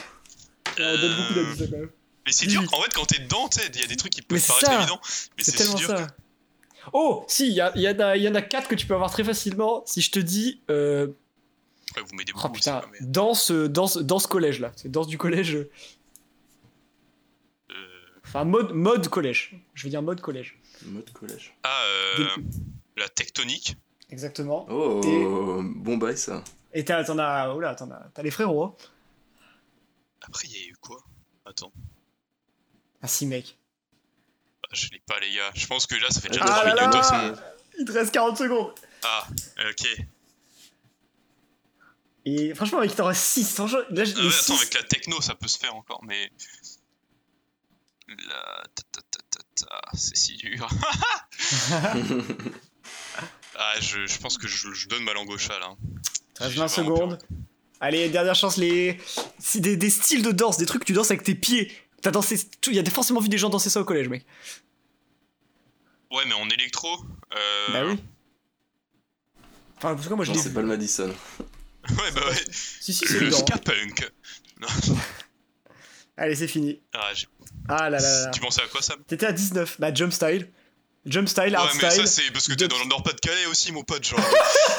putain. Donne beaucoup Euh, quand même. Mais c'est dur. En fait, quand t'es dedans, il y a des trucs qui peuvent c'est paraître évidents. Mais C'est c'est si tellement dur. ça. Oh, si, il y, a- il y, en a- il y en a 4 que tu peux avoir très facilement. Si je te dis. Euh... Après, vous m'aidez Oh beaucoup. putain, ça, mais, danse, danse, danse collège là. C'est danse du collège. euh, Enfin, mode, mode collège. Je vais dire mode collège. Mode collège. Ah, euh, la tectonique. Exactement. Oh, Et- bon bail ça. Et t'as, t'en as, oh là, t'en as, t'as les frérots. Hein. Après, il y a eu quoi? Attends. Ah si, mec. Ah, je l'ai pas, les gars. Je pense que là, ça fait déjà Ah 3 là minutes. là Il te reste 40 secondes. Ah, ok. Et franchement, mec, il t'en reste 6. Franchement, là, Ah attends, six- avec la techno, ça peut se faire encore, mais. La. C'est si dur. ah, je, je pense que je, je donne ma langue au chat là. T'as J'ai 20 vraiment secondes. Allez, dernière chance, les. Si des, des styles de danse, des trucs que tu danses avec tes pieds. T'as dansé. Il y a forcément vu des gens danser ça au collège, mec. Ouais, mais en électro. Euh... Bah oui. Enfin, parce que moi je Non, c'est pas le Madison. Ouais, bah ouais. Si, si, c'est Le ska punk. Allez, c'est fini. Ah, Ah là là là. Tu pensais à quoi, Sam? T'étais à 19. Bah, jump style. Jump style, Ouais, hard mais style. ça, c'est parce que t'es dans le Nord-Pas-de-Calais aussi, mon pote. Genre,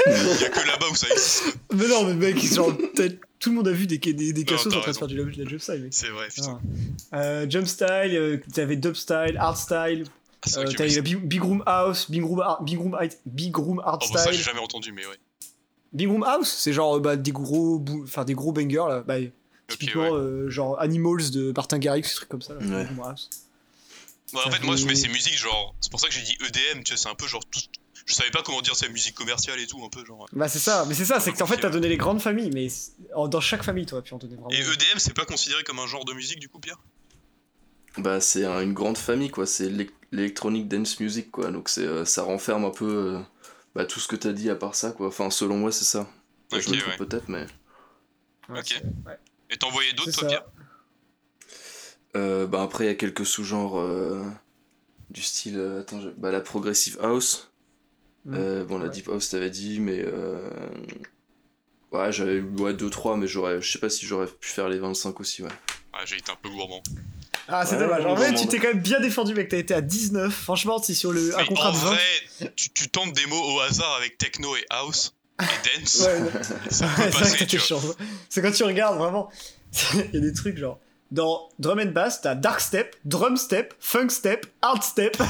il y a que là-bas où ça existe. Mais non, mais mec, genre, tout le monde a vu des, des, des cassos en train de faire du la jump style. C'est vrai, putain. Ah. Euh, jump style, euh, t'avais dub style, hard style, Ah, euh, t'avais big, big room house, big room, hard- big room, big room hard Oh, bon, ça, j'ai style. jamais entendu, mais ouais. Big room house, c'est genre bah, des gros, enfin des gros bangers là. Bah, typiquement, ouais. euh, genre Animals de Martin Garrix, ces trucs comme ça. Là, Ouais. En fait, moi, je mets ces musiques, genre. C'est pour ça que j'ai dit EDM, tu sais, c'est un peu genre. Tout... Je savais pas comment dire c'est musique commerciale et tout, un peu genre. Bah c'est ça, mais c'est ça, c'est que en fait t'as donné les grandes familles, mais dans chaque famille toi, puis on donnait vraiment. Et EDM, c'est pas considéré comme un genre de musique, du coup, Pierre? Bah, c'est un- une grande famille, quoi. C'est l'e- l'electronic dance music, quoi. Donc, c'est, euh, ça renferme un peu euh, bah, tout ce que t'as dit à part ça, quoi. Enfin, selon moi, c'est ça. Ok, je me trompe ouais. peut-être, mais. Ouais, ok. ouais. Et t'en voyais d'autres, toi. Pierre? Euh, bah, après, il y a quelques sous-genres euh, du style. euh, attends, je- bah, la progressive house. Euh, bon, la deep house, t'avais dit, mais. euh, Ouais, j'avais eu ouais, 2-3, mais j'aurais, je sais pas si j'aurais pu faire les 25 aussi, ouais. Ouais, j'ai été un peu gourmand. Ah c'est Ouais, dommage. En vrai, tu t'es quand même bien défendu, mec. T'as été à 19. Franchement, si sur le un contrat en de 20. vrai, tu, tu tentes des mots au hasard avec techno et house? Et dance. Ouais, non. et ça peut c'est vrai que passer, tu vois. C'est quand tu regardes vraiment. Il y a des trucs genre. Dans drum and bass, t'as dark step, drum step, funk step, hard step.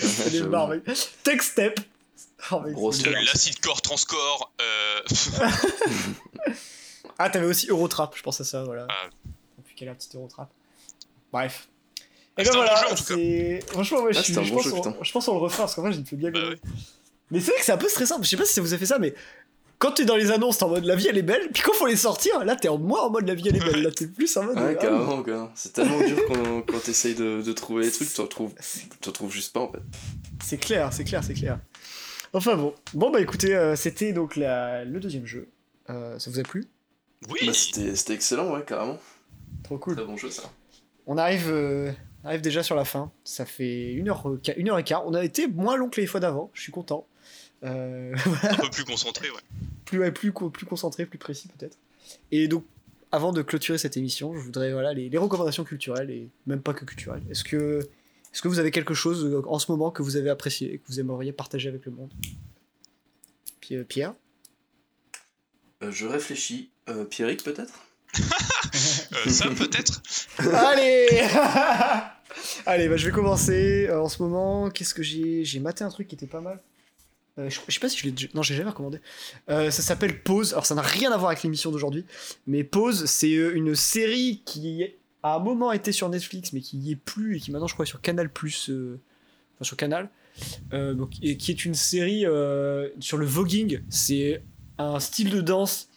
C'est des barres. Tech step. Oh. L'acid core, transcore, euh... Ah, t'avais aussi Eurotrap, je pense à ça, voilà. Ah. Depuis qu'elle a un petit Eurotrap. Bref. Et C'était ben un bon voilà, c'est. Franchement, ouais, je, Ah, un je bon pense jeu, on- je pense qu'on le refera parce qu'en vrai, j'ai fait bien Bah ouais. Mais c'est vrai que c'est un peu stressant. Je sais pas si ça vous a fait ça, mais quand t'es dans les annonces, t'es en mode la vie elle est belle, puis quand faut les sortir, là t'es en moins en mode la vie elle est belle. Là t'es plus en mode. Ouais, ah, carrément, quoi. C'est tellement dur quand, quand t'essayes de, de trouver les trucs, tu retrouves, tu retrouves juste pas, en fait. C'est clair, c'est clair, c'est clair. Enfin bon. Bon bah écoutez, euh, c'était donc la... le deuxième jeu. Euh, ça vous a plu? Oui Bah, c'était c'était excellent, ouais, carrément. Trop cool. Très bon jeu, ça. On arrive, euh, on arrive déjà sur la fin. Ça fait une heure, une heure et quart. On a été moins long que les fois d'avant. Je suis content. Euh, Un peu plus concentré, ouais. plus, ouais, plus, co- plus concentré, plus précis peut-être. Et donc, avant de clôturer cette émission, je voudrais voilà les, les recommandations culturelles et même pas que culturelles. Est-ce que, est-ce que vous avez quelque chose euh, en ce moment que vous avez apprécié et que vous aimeriez partager avec le monde? Puis, euh, Pierre? Euh, je réfléchis. Euh, Pierrick, peut-être? Euh, ça, peut-être Allez Allez, bah, je vais commencer. Euh, en ce moment, qu'est-ce que j'ai? J'ai maté un truc qui était pas mal. Euh, je, je sais pas si je l'ai. Non, j'ai jamais recommandé. Euh, ça s'appelle Pause. Alors, ça n'a rien à voir avec l'émission d'aujourd'hui. Mais Pause, c'est euh, une série qui a un moment été sur Netflix, mais qui y est plus et qui maintenant, je crois, est sur Canal+. Enfin, sur Canal. Et qui est une série sur le voguing. C'est un style de danse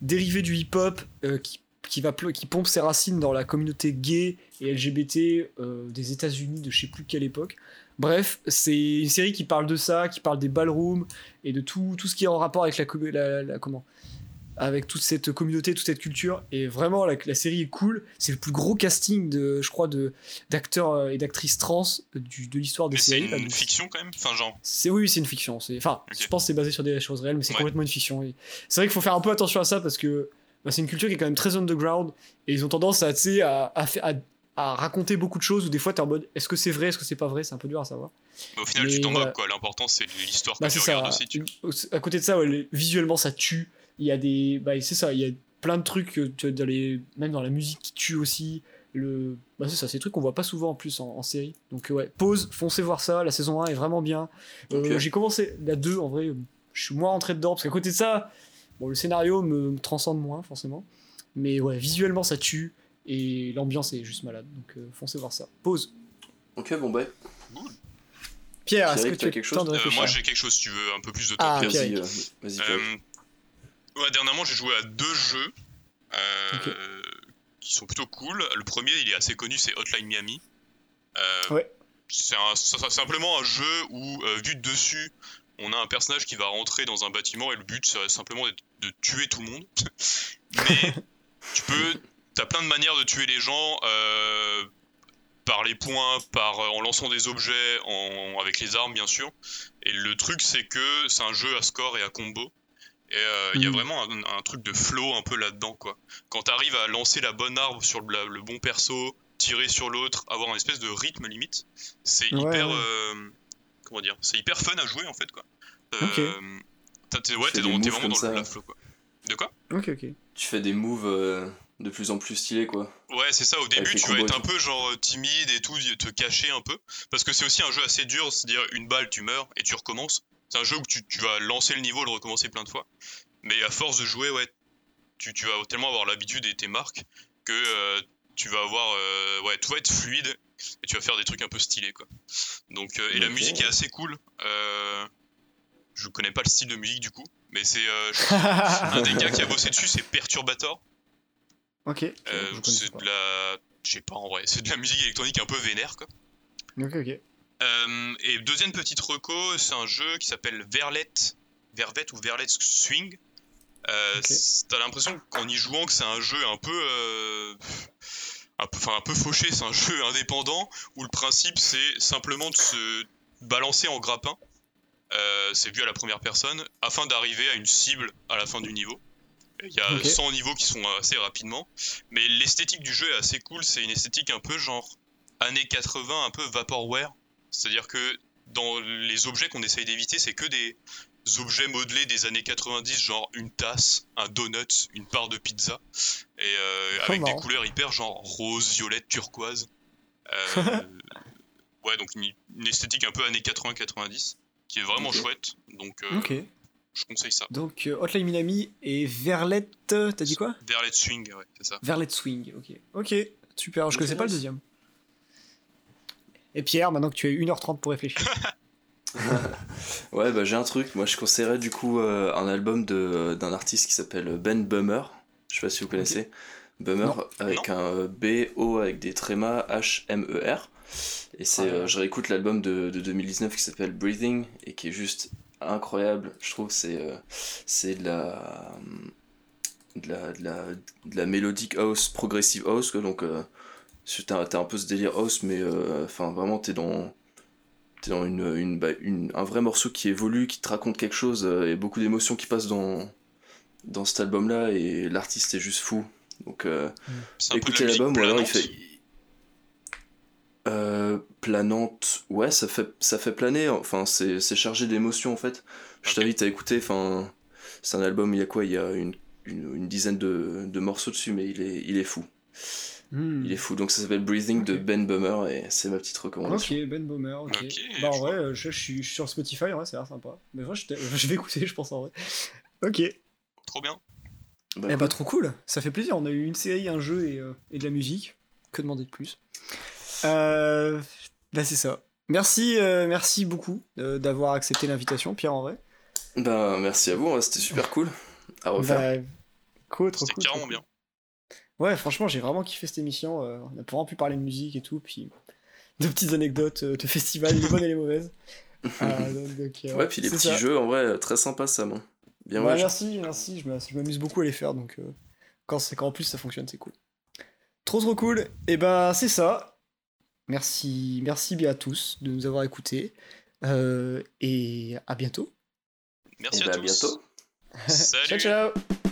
dérivé du hip-hop euh, qui qui, qui pompe ses racines dans la communauté gay et LGBT des États-Unis de je sais plus quelle époque. Bref, c'est une série qui parle de ça, qui parle des ballrooms et de tout, tout ce qui est en rapport avec la, com- la- la- comment avec toute cette communauté, toute cette culture. Et vraiment, la, la série est cool. C'est le plus gros casting, de, je crois, de d'acteurs euh, et d'actrices trans du- de l'histoire des Mais c'est séries. là. une fiction quand même? Enfin, genre. c'est oui, c'est une fiction. C'est enfin, je pense que c'est basé sur des choses réelles, mais c'est Ouais. complètement une fiction. Et C'est vrai qu'il faut faire un peu attention à ça parce que bah, c'est une culture qui est quand même très underground et ils ont tendance à, à, à raconter beaucoup de choses où des fois t'es en mode est-ce que c'est vrai, est-ce que c'est pas vrai, c'est un peu dur à savoir. Mais au final, Mais tu t'en moques, quoi. L'important, c'est l'histoire que Bah, tu c'est ça. regardes aussi, tu vois. À côté de ça, ouais, visuellement ça tue. Il y a des, bah, c'est ça, il y a plein de trucs euh, dans les, même dans la musique qui tue aussi. Le, bah, c'est ça, c'est des trucs qu'on voit pas souvent en plus en, en série. Donc euh, ouais, pause, foncez voir ça. La saison 1 est vraiment bien. Euh. J'ai commencé la 2 en vrai, je suis moins rentré dedans parce qu'à côté de ça, bon, le scénario me, me transcende moins forcément. Mais ouais, visuellement ça tue et l'ambiance est juste malade. Donc euh, foncez voir ça. Pause. Ok, bon, bah. Pierre, est-ce que tu as quelque de Euh, moi, j'ai quelque chose, si tu veux, un peu plus de temps. Ah, Pierre. Vas-y, euh, Euh, ouais, dernièrement, j'ai joué à deux jeux euh, qui sont plutôt cool. Le premier, il est assez connu, c'est Hotline Miami. Euh, Ouais. C'est simplement un jeu où, euh, vu de dessus, on a un personnage qui va rentrer dans un bâtiment et le but c'est simplement de tuer tout le monde. Mais tu peux, t'as plein de manières de tuer les gens euh, par les points, par en lançant des objets, en, avec les armes bien sûr. Et le truc c'est que c'est un jeu à score et à combo. Et euh, il y a Mhm. vraiment un, un truc de flow un peu là-dedans quoi. Quand t'arrives à lancer la bonne arme sur le, le bon perso, tirer sur l'autre, avoir un espèce de rythme limite, c'est Ouais, hyper ouais. euh, comment dire, c'est hyper fun à jouer en fait quoi. T'es- ouais, dans- des t'es moves vraiment dans le flow quoi. De quoi? Ok, ok. Tu fais des moves euh, de plus en plus stylés, quoi. Ouais, c'est ça. Au début, tu vas être un peu genre timide et tout, te cacher un peu, parce que c'est aussi un jeu assez dur. C'est-à-dire une balle, tu meurs et tu recommences. C'est un jeu où tu, tu vas lancer le niveau, le recommencer plein de fois. Mais à force de jouer, ouais, tu, tu vas tellement avoir l'habitude et tes marques que euh, tu vas avoir, euh, ouais, tout va être fluide et tu vas faire des trucs un peu stylés, quoi. Donc, euh, et la musique est assez cool. Euh, je connais pas le style de musique du coup, mais c'est euh, un des gars qui a bossé dessus, c'est Perturbator. Ok. Euh, c'est de la, je sais pas en vrai, c'est de la musique électronique un peu vénère quoi. Ok, ok. Euh, et deuxième petite reco, c'est un jeu qui s'appelle Verlet, Vervet ou Verlet Swing. Euh, T'as l'impression qu'en y jouant que c'est un jeu un peu, euh, un peu, enfin un peu fauché, c'est un jeu indépendant où le principe c'est simplement de se balancer en grappin. C'est vu à la première personne afin d'arriver à une cible à la fin du niveau. Il y a Ok. 100 niveaux qui sont assez rapidement, mais l'esthétique du jeu est assez cool. C'est une esthétique un peu genre années 80, un peu vaporware. C'est-à-dire que dans les objets qu'on essaye d'éviter, c'est que des objets modelés des années 90, genre une tasse, un donut, une part de pizza, et euh, Oh, avec des couleurs hyper genre rose, violette, turquoise. Euh, ouais, donc une, une esthétique un peu années 80-90, qui est vraiment chouette. Donc euh, Ok. Je conseille ça. Donc, euh, Hotline Miami et Verlet, t'as dit quoi? Verlet Swing, ouais, c'est ça. Verlet Swing, ok. Ok, super, je Ok, connaissais pas le deuxième. Et Pierre, maintenant que tu as 1h30 pour réfléchir. Ouais, bah j'ai un truc. Moi, je conseillerais du coup euh, un album de- d'un artiste qui s'appelle Ben Bummer. Je sais pas si vous connaissez. Bummer Non. avec un euh, B-O avec des trémas H-M-E-R. Et c'est, Ah ouais. euh, je réécoute l'album de, de 2019 qui s'appelle Breathing et qui est juste incroyable. Je trouve c'est euh, c'est de la de la, de la de la melodic house, progressive house quoi. Donc euh, t'as t'as un peu ce délire house, mais euh, enfin vraiment t'es dans t'es dans une, une, bah, une- un vrai morceau qui évolue, qui te raconte quelque chose, euh, et beaucoup d'émotions qui passent dans, dans cet album-là, et l'artiste est juste fou. Donc euh, de écoutez l'album, ou alors il fait... Euh, planante, ouais, ça fait, ça fait planer, enfin c'est c'est chargé d'émotions en fait. Je t'invite à écouter, enfin c'est un album, il y a quoi Il y a une, une, une dizaine de, de morceaux dessus, mais il est, il est fou. Hmm. Il est fou, donc ça s'appelle Breathing de. Ben Bummer, et c'est ma petite recommandation. Ok, Ben Baumer, ok. Bah en je vrai, euh, je, je suis, je suis sur Spotify, ouais, ça a l'air sympa. Mais moi, je, je vais écouter, je pense en vrai. Ok. Eh Trop bien. Bah, bah trop cool, ça fait plaisir. On a eu une série, un jeu et, euh, et de la musique. Que demander de plus? Euh, Bah c'est ça. Merci, euh, merci beaucoup euh, d'avoir accepté l'invitation, Pierre en vrai. Bah, merci à vous, hein, c'était super cool à refaire. Bah, cool, trop C'était cool. carrément bien. Ouais, franchement, j'ai vraiment kiffé cette émission. euh, on a vraiment pu parler de musique et tout, puis de petites anecdotes euh, de festival, les bonnes et les mauvaises. Euh, donc, donc, euh, ouais, puis les petits ça. jeux, en vrai, très sympa ça, bon. Bien Bah, ouais, merci, merci, je m'am- je m'amuse beaucoup à les faire, donc euh, quand, quand en plus ça fonctionne, c'est cool. Trop trop cool, et ben c'est ça. Merci, merci bien à tous de nous avoir écoutés, euh, et à bientôt. Merci Et à bah, à tous. bientôt. Salut. Ciao ciao